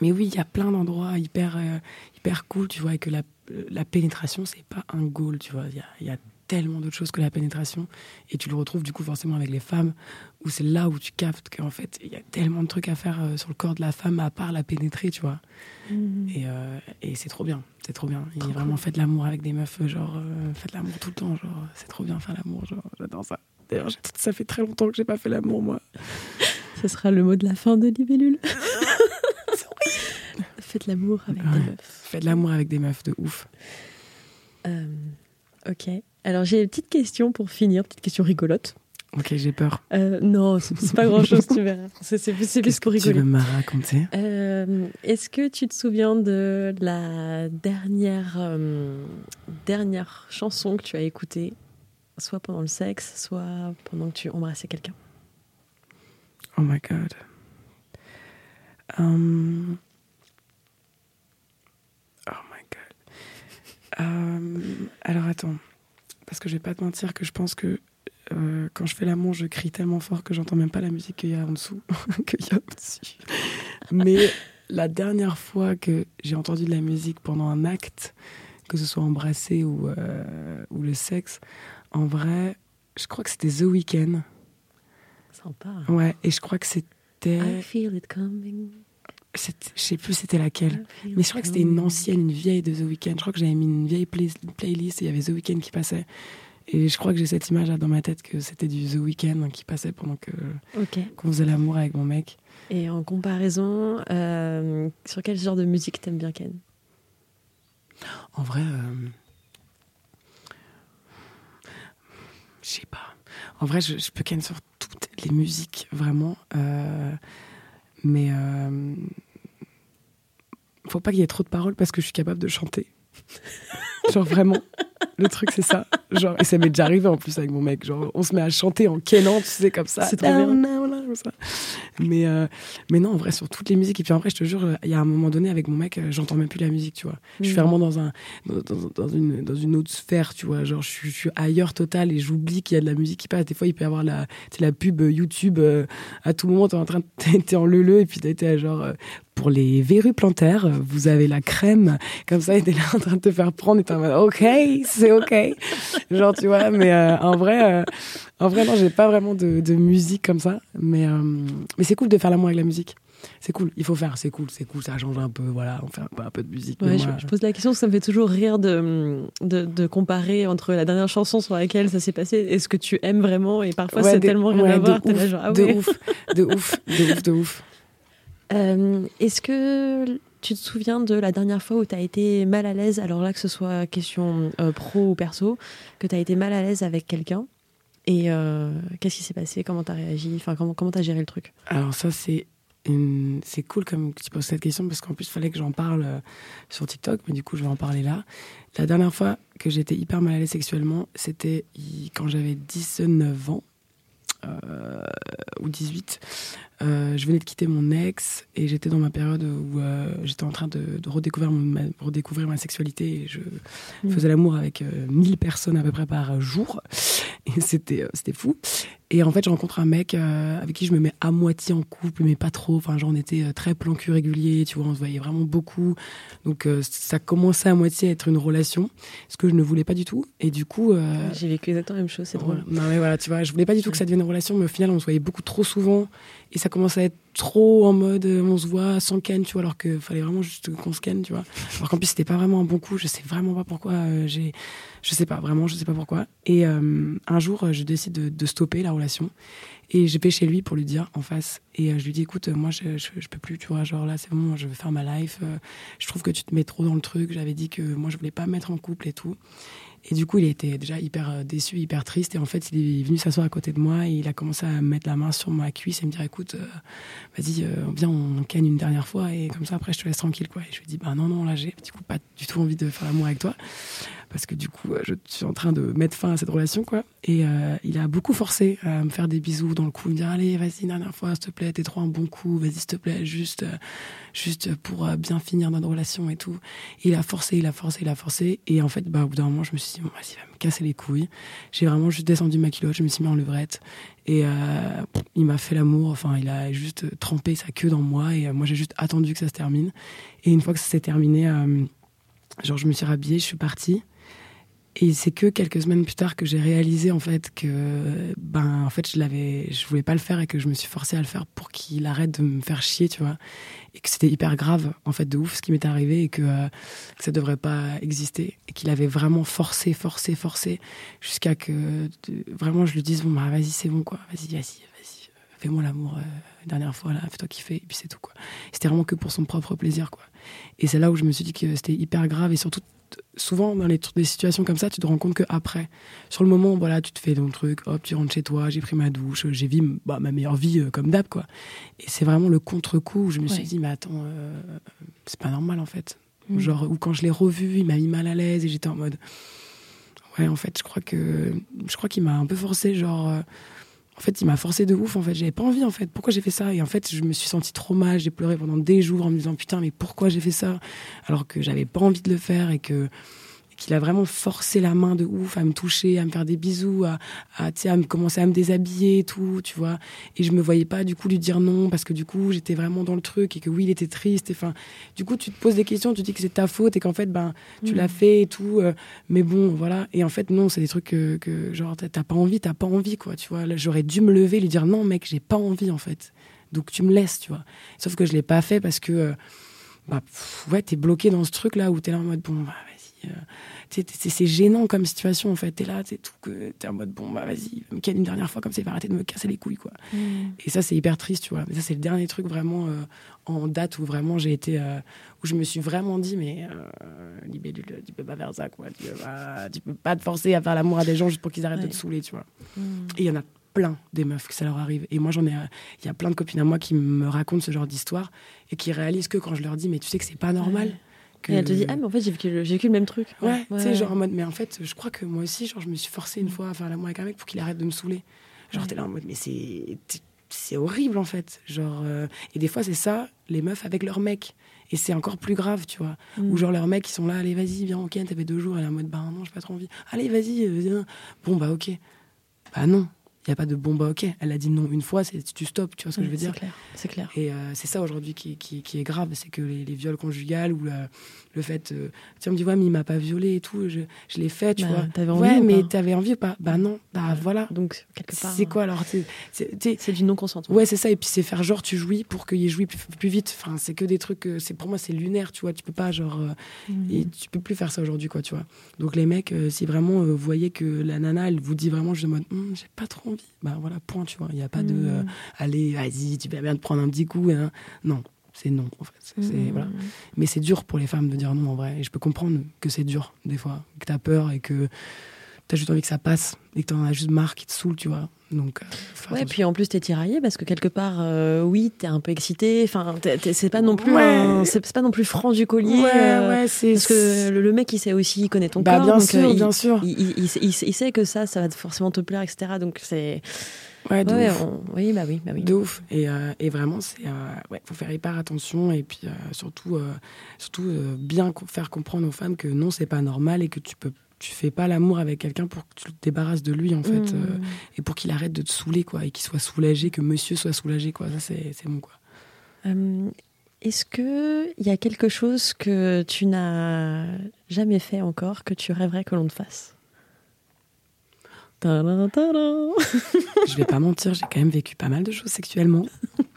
Mais oui, il y a plein d'endroits hyper, euh, hyper cool, tu vois, et que la, la pénétration, c'est pas un goal, tu vois. Il y a, tellement d'autres choses que la pénétration. Et tu le retrouves du coup forcément avec les femmes, où c'est là où tu captes qu'en fait, il y a tellement de trucs à faire euh, sur le corps de la femme à part la pénétrer, tu vois. Mhm. Et, euh, et c'est trop bien, c'est trop bien. Il est vraiment fait de l'amour avec des meufs, genre, faites l'amour tout le temps, genre, c'est trop bien faire l'amour, genre, j'adore ça. D'ailleurs, ça fait très longtemps que j'ai pas fait l'amour, moi. Ce sera le mot de la fin de Libellule. Faites l'amour avec des meufs. Fais de l'amour avec des meufs, de ouf. Euh, ok. Alors j'ai une petite question pour finir, petite question rigolote. Ok, j'ai peur. Euh, non, c'est pas grand chose, tu verras. C'est plus, plus pour rigoler. Tu veux me raconter? Euh, Est-ce que tu te souviens de la dernière, euh, dernière chanson que tu as écoutée, soit pendant le sexe, soit pendant que tu embrassais quelqu'un? Oh my god. Um... Oh my Um... Alors attends, parce que je vais pas te mentir que je pense que euh, quand je fais l'amour, je crie tellement fort que j'entends même pas la musique qu'il y a en dessous, qu'il y a au-dessus. Mais la dernière fois que j'ai entendu de la musique pendant un acte, que ce soit embrassé ou, euh, ou le sexe, en vrai, je crois que c'était The Weeknd. Sympa. Ouais, et je crois que c'était. I feel it coming. Je sais plus c'était laquelle. Mais je crois que c'était une ancienne, une vieille de The Weeknd. Je crois que j'avais mis une vieille playlist et il y avait The Weeknd qui passait. Et je crois que j'ai cette image là dans ma tête que c'était du The Weeknd qui passait pendant que qu'on faisait l'amour avec mon mec. Et en comparaison, euh, sur quel genre de musique t'aimes bien Ken? En vrai, euh, je sais pas. En vrai, je, peux Ken sur toutes les musiques vraiment, euh, mais faut pas qu'il y ait trop de paroles parce que je suis capable de chanter. Genre vraiment. Le truc, c'est ça. Genre, et ça m'est déjà arrivé en plus avec mon mec. Genre, on se met à chanter en kénant, tu sais, comme ça. C'est trop bien. Mais, euh, mais non, en vrai, sur toutes les musiques. Et puis en vrai, je te jure, il y a un moment donné avec mon mec, euh, j'entends même plus la musique, tu vois. Je suis mm. vraiment dans, un, dans, dans, une, dans une autre sphère, tu vois. Genre, je suis, je suis ailleurs total et j'oublie qu'il y a de la musique qui passe. Des fois, il peut y avoir la, la pub YouTube euh, à tout moment. T'es en train de, t'es en leu et puis t'es genre, pour les verrues plantaires, vous avez la crème, comme ça, et t'es là en train de te faire prendre, et t'es en mode, ok, c'est ok. Genre, tu vois, mais euh, en vrai, euh, en vrai, non, j'ai pas vraiment de, de, musique comme ça, mais, euh, mais c'est cool de faire l'amour avec la musique. C'est cool, il faut faire, c'est cool, c'est cool, ça change un peu, voilà, on fait un peu, un peu de musique. Ouais, je, pose la question ça me fait toujours rire de, de, de, comparer entre la dernière chanson sur laquelle ça s'est passé et ce que tu aimes vraiment, et parfois c'est tellement rien à voir, ah de ouf, de ouf, de ouf, de ouf. Euh, est-ce que tu te souviens de la dernière fois où tu as été mal à l'aise, alors là que ce soit question euh, pro ou perso, que tu as été mal à l'aise avec quelqu'un Et euh, qu'est-ce qui s'est passé? Comment tu as réagi? Enfin, comment comment as géré le truc? Alors ça, c'est cool comme tu poses cette question parce qu'en plus il fallait que j'en parle sur TikTok, mais du coup je vais en parler là. La dernière fois que j'étais hyper mal à l'aise sexuellement, c'était quand j'avais 19 ans. ou 18. Euh, je venais de quitter mon ex et j'étais dans ma période où euh, j'étais en train de, redécouvrir, ma, redécouvrir ma sexualité et je mm. faisais l'amour avec 1000 euh, personnes à peu près par jour et c'était c'était fou et en fait je rencontre un mec avec qui je me mets à moitié en couple mais pas trop enfin genre on était très plan cul régulier tu vois on se voyait vraiment beaucoup donc ça commençait à moitié à être une relation ce que je ne voulais pas du tout et du coup j'ai vécu exactement la même chose c'est drôle non mais voilà tu vois je voulais pas du tout que ça devienne une relation mais au final on se voyait beaucoup trop souvent et ça commence à être trop en mode euh, on se voit sans ken, tu vois, alors qu'il fallait vraiment juste qu'on se ken, tu vois. Alors qu'en plus, c'était pas vraiment un bon coup, je sais vraiment pas pourquoi. Euh, j'ai, je sais pas, vraiment, je sais pas pourquoi. Et euh, un jour, je décide de, de, stopper la Et je vais chez lui pour lui dire en face. Et je lui dis écoute, moi, je, je, peux plus, tu vois, genre là, c'est bon, je veux faire ma life. je trouve que tu te mets trop dans le truc. J'avais dit que moi, je voulais pas me mettre en couple et tout. Et du coup, il était déjà hyper euh, déçu, hyper triste. Et en fait, il est venu s'asseoir à côté de moi et il a commencé à mettre la main sur ma cuisse et me dire écoute, euh, vas-y, euh, viens, on ken une dernière fois et comme ça, après, je te laisse tranquille. Quoi. Et je lui dis bah non, non, là, j'ai du coup pas du tout envie de faire l'amour avec toi parce que du coup, je suis en train de mettre fin à cette relation. quoi. Et il a beaucoup forcé à me faire des bisous dans le cou, me dire allez, vas-y, dernière fois, s'il te plaît, t'es trop un bon coup, vas-y, s'il te plaît, juste, juste pour bien finir notre relation et tout. il a forcé, il a forcé, il a forcé. Et en fait, bah, au bout d'un moment, je me suis dit bon, vas-y, va me casser les couilles. J'ai vraiment juste descendu ma culotte, je me suis mis en levrette et euh, il m'a fait l'amour. Enfin, il a juste trempé sa queue dans moi et euh, moi j'ai juste attendu que ça se termine. Et une fois que ça s'est terminé, euh, genre je me suis rhabillée, je suis partie. Et c'est que quelques semaines plus tard que j'ai réalisé en fait que ben en fait je l'avais je voulais pas le faire et que je me suis forcée à le faire pour qu'il arrête de me faire chier, tu vois. Et que c'était hyper grave en fait de ouf ce qui m'était arrivé et que, euh, que, ça devrait pas exister et qu'il avait vraiment forcé forcé forcé jusqu'à que vraiment je lui dise bon bah vas-y c'est bon quoi, vas-y vas-y vas-y fais-moi l'amour la dernière fois, là, fais-toi kiffer, et puis c'est tout, quoi. C'était vraiment que pour son propre plaisir, quoi. Et c'est là où je me suis dit que c'était hyper grave, et surtout, souvent, dans les, des situations comme ça, tu te rends compte qu'après, sur le moment, voilà, tu te fais ton truc, hop, tu rentres chez toi, j'ai pris ma douche, j'ai vu bah, ma meilleure vie comme d'hab, quoi. Et c'est vraiment le contre-coup où je me suis dit, mais attends, c'est pas normal, en fait. Mm. Genre, ou quand je l'ai revu, il m'a mis mal à l'aise et j'étais en mode. Ouais, en fait, je crois que. Je crois qu'il m'a un peu forcé, genre. Euh, en fait, il m'a forcé de ouf, en fait. J'avais pas envie, en fait. Pourquoi j'ai fait ça? Et en fait, je me suis sentie trop mal. J'ai pleuré pendant des jours en me disant, putain, mais pourquoi j'ai fait ça? Alors que j'avais pas envie de le faire et que qu'il a vraiment forcé la main de ouf à me toucher, à me faire des bisous, à, à, à me commencer à me déshabiller et tout, tu vois. Et je me voyais pas du coup lui dire non parce que du coup j'étais vraiment dans le truc et que oui il était triste. Enfin, du coup tu te poses des questions, tu dis que c'est ta faute et qu'en fait ben tu l'as mm. fait et tout. Euh, mais bon voilà. Et en fait non, c'est des trucs que, que genre t'as pas envie, t'as pas envie quoi, tu vois. J'aurais dû me lever, lui dire non mec j'ai pas envie en fait. Donc tu me laisses, tu vois. Sauf que je l'ai pas fait parce que euh, bah ouais t'es bloqué dans ce truc là où t'es là en mode bon bah, c'est gênant comme situation en fait. T'es là, t'es tout que t'es en mode bon bah vas-y, me une dernière fois comme ça, il va arrêter de me casser les couilles quoi. Mm. Et ça c'est hyper triste, tu vois. Mais ça c'est le dernier truc vraiment euh, en date où vraiment j'ai été, euh, où je me suis vraiment dit mais libellule, tu peux pas faire ça quoi. Tu peux pas, tu peux pas te forcer à faire l'amour à des gens juste pour qu'ils arrêtent de te saouler, tu vois. Mm. Et il y en a plein des meufs que ça leur arrive. Et moi, j'en ai, il y a plein de copines à moi qui me racontent ce genre d'histoire et qui réalisent que quand je leur dis, mais tu sais que c'est pas normal. Et elle te dit, ah, mais en fait, j'ai vécu, le, vécu le même truc. Ouais, tu sais, genre en mode, mais en fait, je crois que moi aussi, genre, je me suis forcée une fois à faire l'amour avec un mec pour qu'il arrête de me saouler. Genre, t'es là en mode, mais c'est. C'est horrible, en fait. Genre, euh, et des fois, c'est ça, les meufs avec leurs mecs. Et c'est encore plus grave, tu vois. Mm. Ou genre, leurs mecs, ils sont là, allez, vas-y, viens, ok, t'avais deux jours. Elle est en mode, bah non, j'ai pas trop envie. Allez, vas-y, euh, viens. Bon, bah ok. Bah non, il n'y a pas de bon bah ok. Elle a dit non une fois, c'est tu stops, tu vois ce que je veux dire C'est clair, c'est clair. Et euh, c'est ça aujourd'hui qui, qui, qui, est grave, c'est que les, viols conjugales ou le fait, euh, tu me dis ouais mais il m'a pas violé et tout, je, je l'ai fait, tu bah, vois. Avais envie ouais mais t'avais envie ou pas? Bah non, bah voilà. Donc quelque part. C'est quoi alors C'est du non consentement. Ouais c'est ça et puis c'est faire genre tu jouis pour qu'il y ait joui plus, vite. Enfin c'est que des trucs, c'est pour moi c'est lunaire, tu vois. Tu peux pas genre euh, mmh. et tu peux plus faire ça aujourd'hui quoi, tu vois. Donc les mecs, si vraiment vous voyez que la nana elle vous dit vraiment je mode hum, j'ai pas trop envie, bah voilà tu vois. Il n'y a pas de euh, mm. allez, vas-y, tu peux bien te prendre un petit coup. Hein. Non, c'est non, en fait. Mm. Voilà. Mais c'est dur pour les femmes de dire non, en vrai. Et je peux comprendre que c'est dur, des fois, que tu as peur et que tu as juste envie que ça passe et que tu en as juste marre qui te saoule, tu vois. Donc, euh, ouais, puis en plus, tu es tiraillé parce que quelque part, euh, oui, tu es un peu excité. Enfin, c'est pas non plus c'est pas non plus franc du collier. Ouais, ouais, c'est parce que le, mec, il sait aussi, il connaît ton bah, corps. Bien donc, sûr, il, bien sûr. Il, il, sait que ça, ça va forcément te plaire, etc. Donc c'est Ouais, de ouf. oui, bah oui, bah oui. De ouf. Et, euh, et vraiment, c'est, euh, ouais, faut faire hyper attention et puis euh, surtout, surtout bien faire comprendre aux femmes que non, c'est pas normal et que tu peux, tu fais pas l'amour avec quelqu'un pour que tu te débarrasses de lui en fait mmh. et pour qu'il arrête de te saouler quoi et qu'il soit soulagé, que Monsieur soit soulagé quoi. Ça c'est, bon quoi. Est-ce que il y a quelque chose que tu n'as jamais fait encore que tu rêverais que l'on te fasse? je vais pas mentir, j'ai quand même vécu pas mal de choses sexuellement.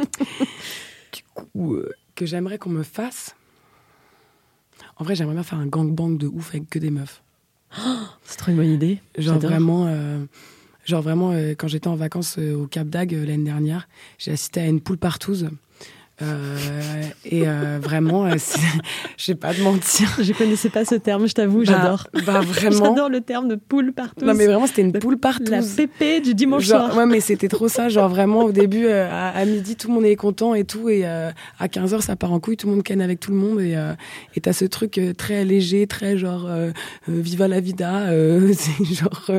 du coup, euh, que j'aimerais qu'on me fasse? En vrai, j'aimerais bien faire un gangbang de ouf avec que des meufs. C'est trop une bonne idée. Genre vraiment, euh, genre vraiment, euh, quand j'étais en vacances au Cap d'Agde l'année dernière, j'ai assisté à une poule partouze. Euh, et euh, vraiment, euh, je vais pas te mentir. Je connaissais pas ce terme, je t'avoue, bah, j'adore. Bah vraiment. j'adore le terme de poule partout. Non mais vraiment, c'était une poule partout. La pépé du dimanche soir. Ouais, mais c'était trop ça. Genre vraiment, au début, à, midi, tout le monde est content et tout, et à 15h, ça part en couille, tout le monde ken avec tout le monde, et et t'as ce truc très léger, très genre viva la vida. c'est genre,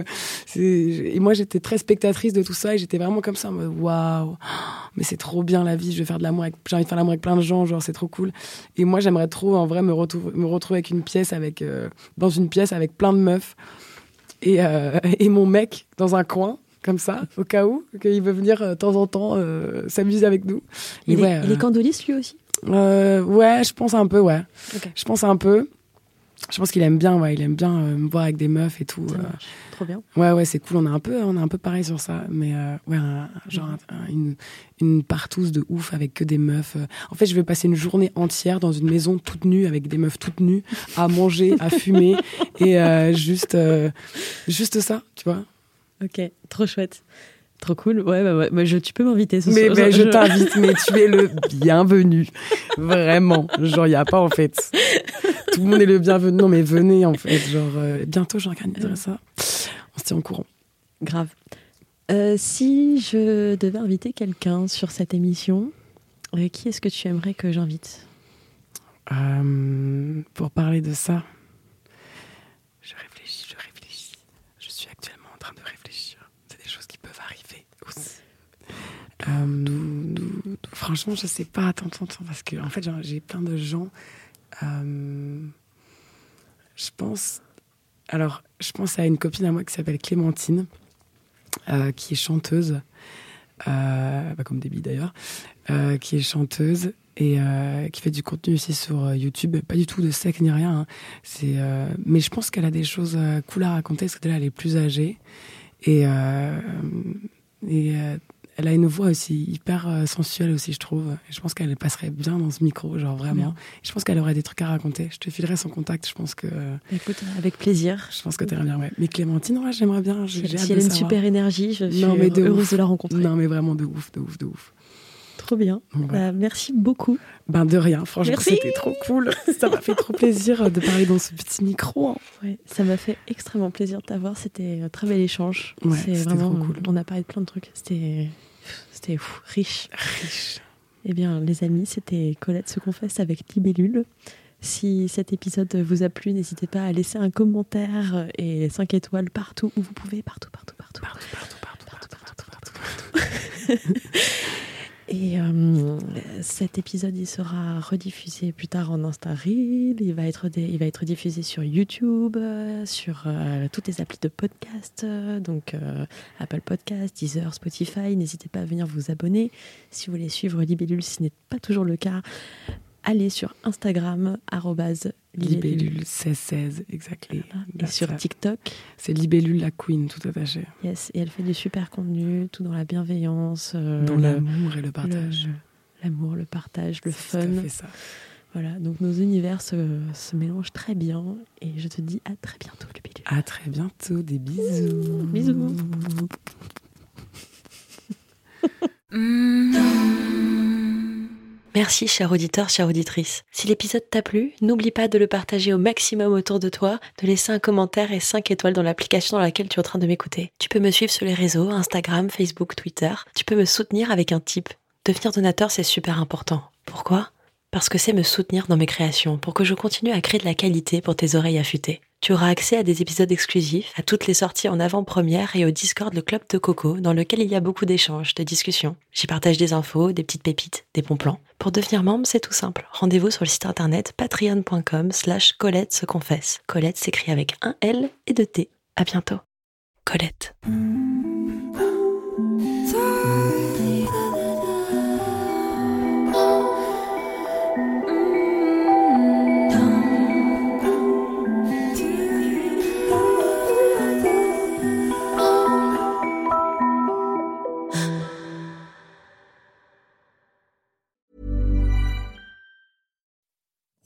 et moi j'étais très spectatrice de tout ça, et j'étais vraiment comme ça, waouh, mais c'est trop bien la vie. Je vais faire de l'amour avec j'ai envie de faire l'amour avec plein de gens, genre c'est trop cool. Et moi j'aimerais trop en vrai me, retrouver, me retrouver avec une pièce avec euh, dans une pièce avec plein de meufs et, euh, et mon mec dans un coin comme ça, au cas où, qu'il veut venir euh, de temps en temps s'amuser avec nous. Il, est, il est candoliste lui aussi? Ouais, je pense un peu, ouais. Je pense un peu je pense qu'il aime bien, ouais, il aime bien euh, me voir avec des meufs et tout. Euh. Trop bien. Ouais, ouais, c'est cool. On a un peu, on a un peu pareil sur ça, mais euh, ouais, genre une, une partouze de ouf avec que des meufs. En fait, je vais passer une journée entière dans une maison toute nue avec des meufs toutes nues à manger, à fumer et juste, juste ça, tu vois. Ok, trop chouette. Trop cool. Ouais, bah, ouais. je, tu peux m'inviter ce mais, soir. Mais je, t'invite, mais tu es le bienvenu. Vraiment. Genre, il n'y a pas en fait. Tout le monde est le bienvenu. Non, mais venez en fait. Genre, euh, bientôt j'organiserai ça. On se tient au courant. Grave. Euh, si je devais inviter quelqu'un sur cette émission, euh, qui est-ce que tu aimerais que j'invite? Pour parler de ça, je réfléchis, je réfléchis. Je suis actuellement en train de réfléchir. C'est des choses qui peuvent arriver aussi. Franchement, je sais pas. Attends, attends, attends, parce que en fait, j'ai plein de gens. je pense. Alors, je pense à une copine à moi qui s'appelle Clémentine. Euh, qui est chanteuse, euh, bah, comme Debbie d'ailleurs, euh, qui est chanteuse et qui fait du contenu aussi sur YouTube. Pas du tout de sec ni rien. Hein. C'est, mais je pense qu'elle a des choses cool à raconter parce que là, elle est plus âgée et elle a une voix aussi hyper euh, sensuelle aussi, je trouve. Et je pense qu'elle passerait bien dans ce micro, genre vraiment. Je pense qu'elle aurait des trucs à raconter. Je te filerai son contact, je pense que... Écoute, avec plaisir. Je pense que t'aimerais bien, ouais. Mais Clémentine, ouais, j'aimerais bien. Si elle a une super énergie, je suis heureuse de la rencontrer. Non, mais vraiment de ouf, de ouf, de ouf. Trop bien. Bah, merci beaucoup. Ben de rien, franchement, c'était trop cool. ça m'a fait trop plaisir de parler dans ce petit micro. Hein. Ouais, ça m'a fait extrêmement plaisir de t'avoir. C'était un très bel échange. Ouais, c'est vraiment cool. On a parlé de plein de trucs. C'était c'était riche. Riche. Eh bien, les amis, c'était Colette se confesse avec Libellule. Si cet épisode vous a plu, n'hésitez pas à laisser un commentaire et 5 étoiles partout où vous pouvez, partout, partout, partout. Partout, partout, partout, partout, partout, partout. partout. Et euh, cet épisode, il sera rediffusé plus tard en Insta Reel. Il va être, il diffusé sur YouTube, euh, sur euh, toutes les applis de podcast, donc Apple Podcast, Deezer, Spotify. N'hésitez pas à venir vous abonner. Si vous voulez suivre Libellule, ce n'est pas toujours le cas, allez sur Instagram, libellule 1616, exactement. Et sur TikTok. C'est libellule la queen, tout attaché. Yes, et elle fait du super contenu, tout dans la bienveillance. Euh, dans l'amour et le partage. L'amour, le, partage, le fun. fait ça. Voilà, donc nos univers se, mélangent très bien. Et je te dis à très bientôt, Libellule. À très bientôt, des bisous. Bisous. Merci, cher auditeur, chère auditrice. Si l'épisode t'a plu, n'oublie pas de le partager au maximum autour de toi, de laisser un commentaire et 5 étoiles dans l'application dans laquelle tu es en train de m'écouter. Tu peux me suivre sur les réseaux, Instagram, Facebook, Twitter. Tu peux me soutenir avec un tip. Devenir donateur, c'est super important. Pourquoi? Parce que c'est me soutenir dans mes créations, pour que je continue à créer de la qualité pour tes oreilles affûtées. Tu auras accès à des épisodes exclusifs, à toutes les sorties en avant-première et au Discord le Club de Coco, dans lequel il y a beaucoup d'échanges, de discussions. J'y partage des infos, des petites pépites, des bons plans. Pour devenir membre, c'est tout simple. Rendez-vous sur le site internet patreon.com slash Colette se confesse. Colette s'écrit avec un L et deux T. À bientôt. Colette.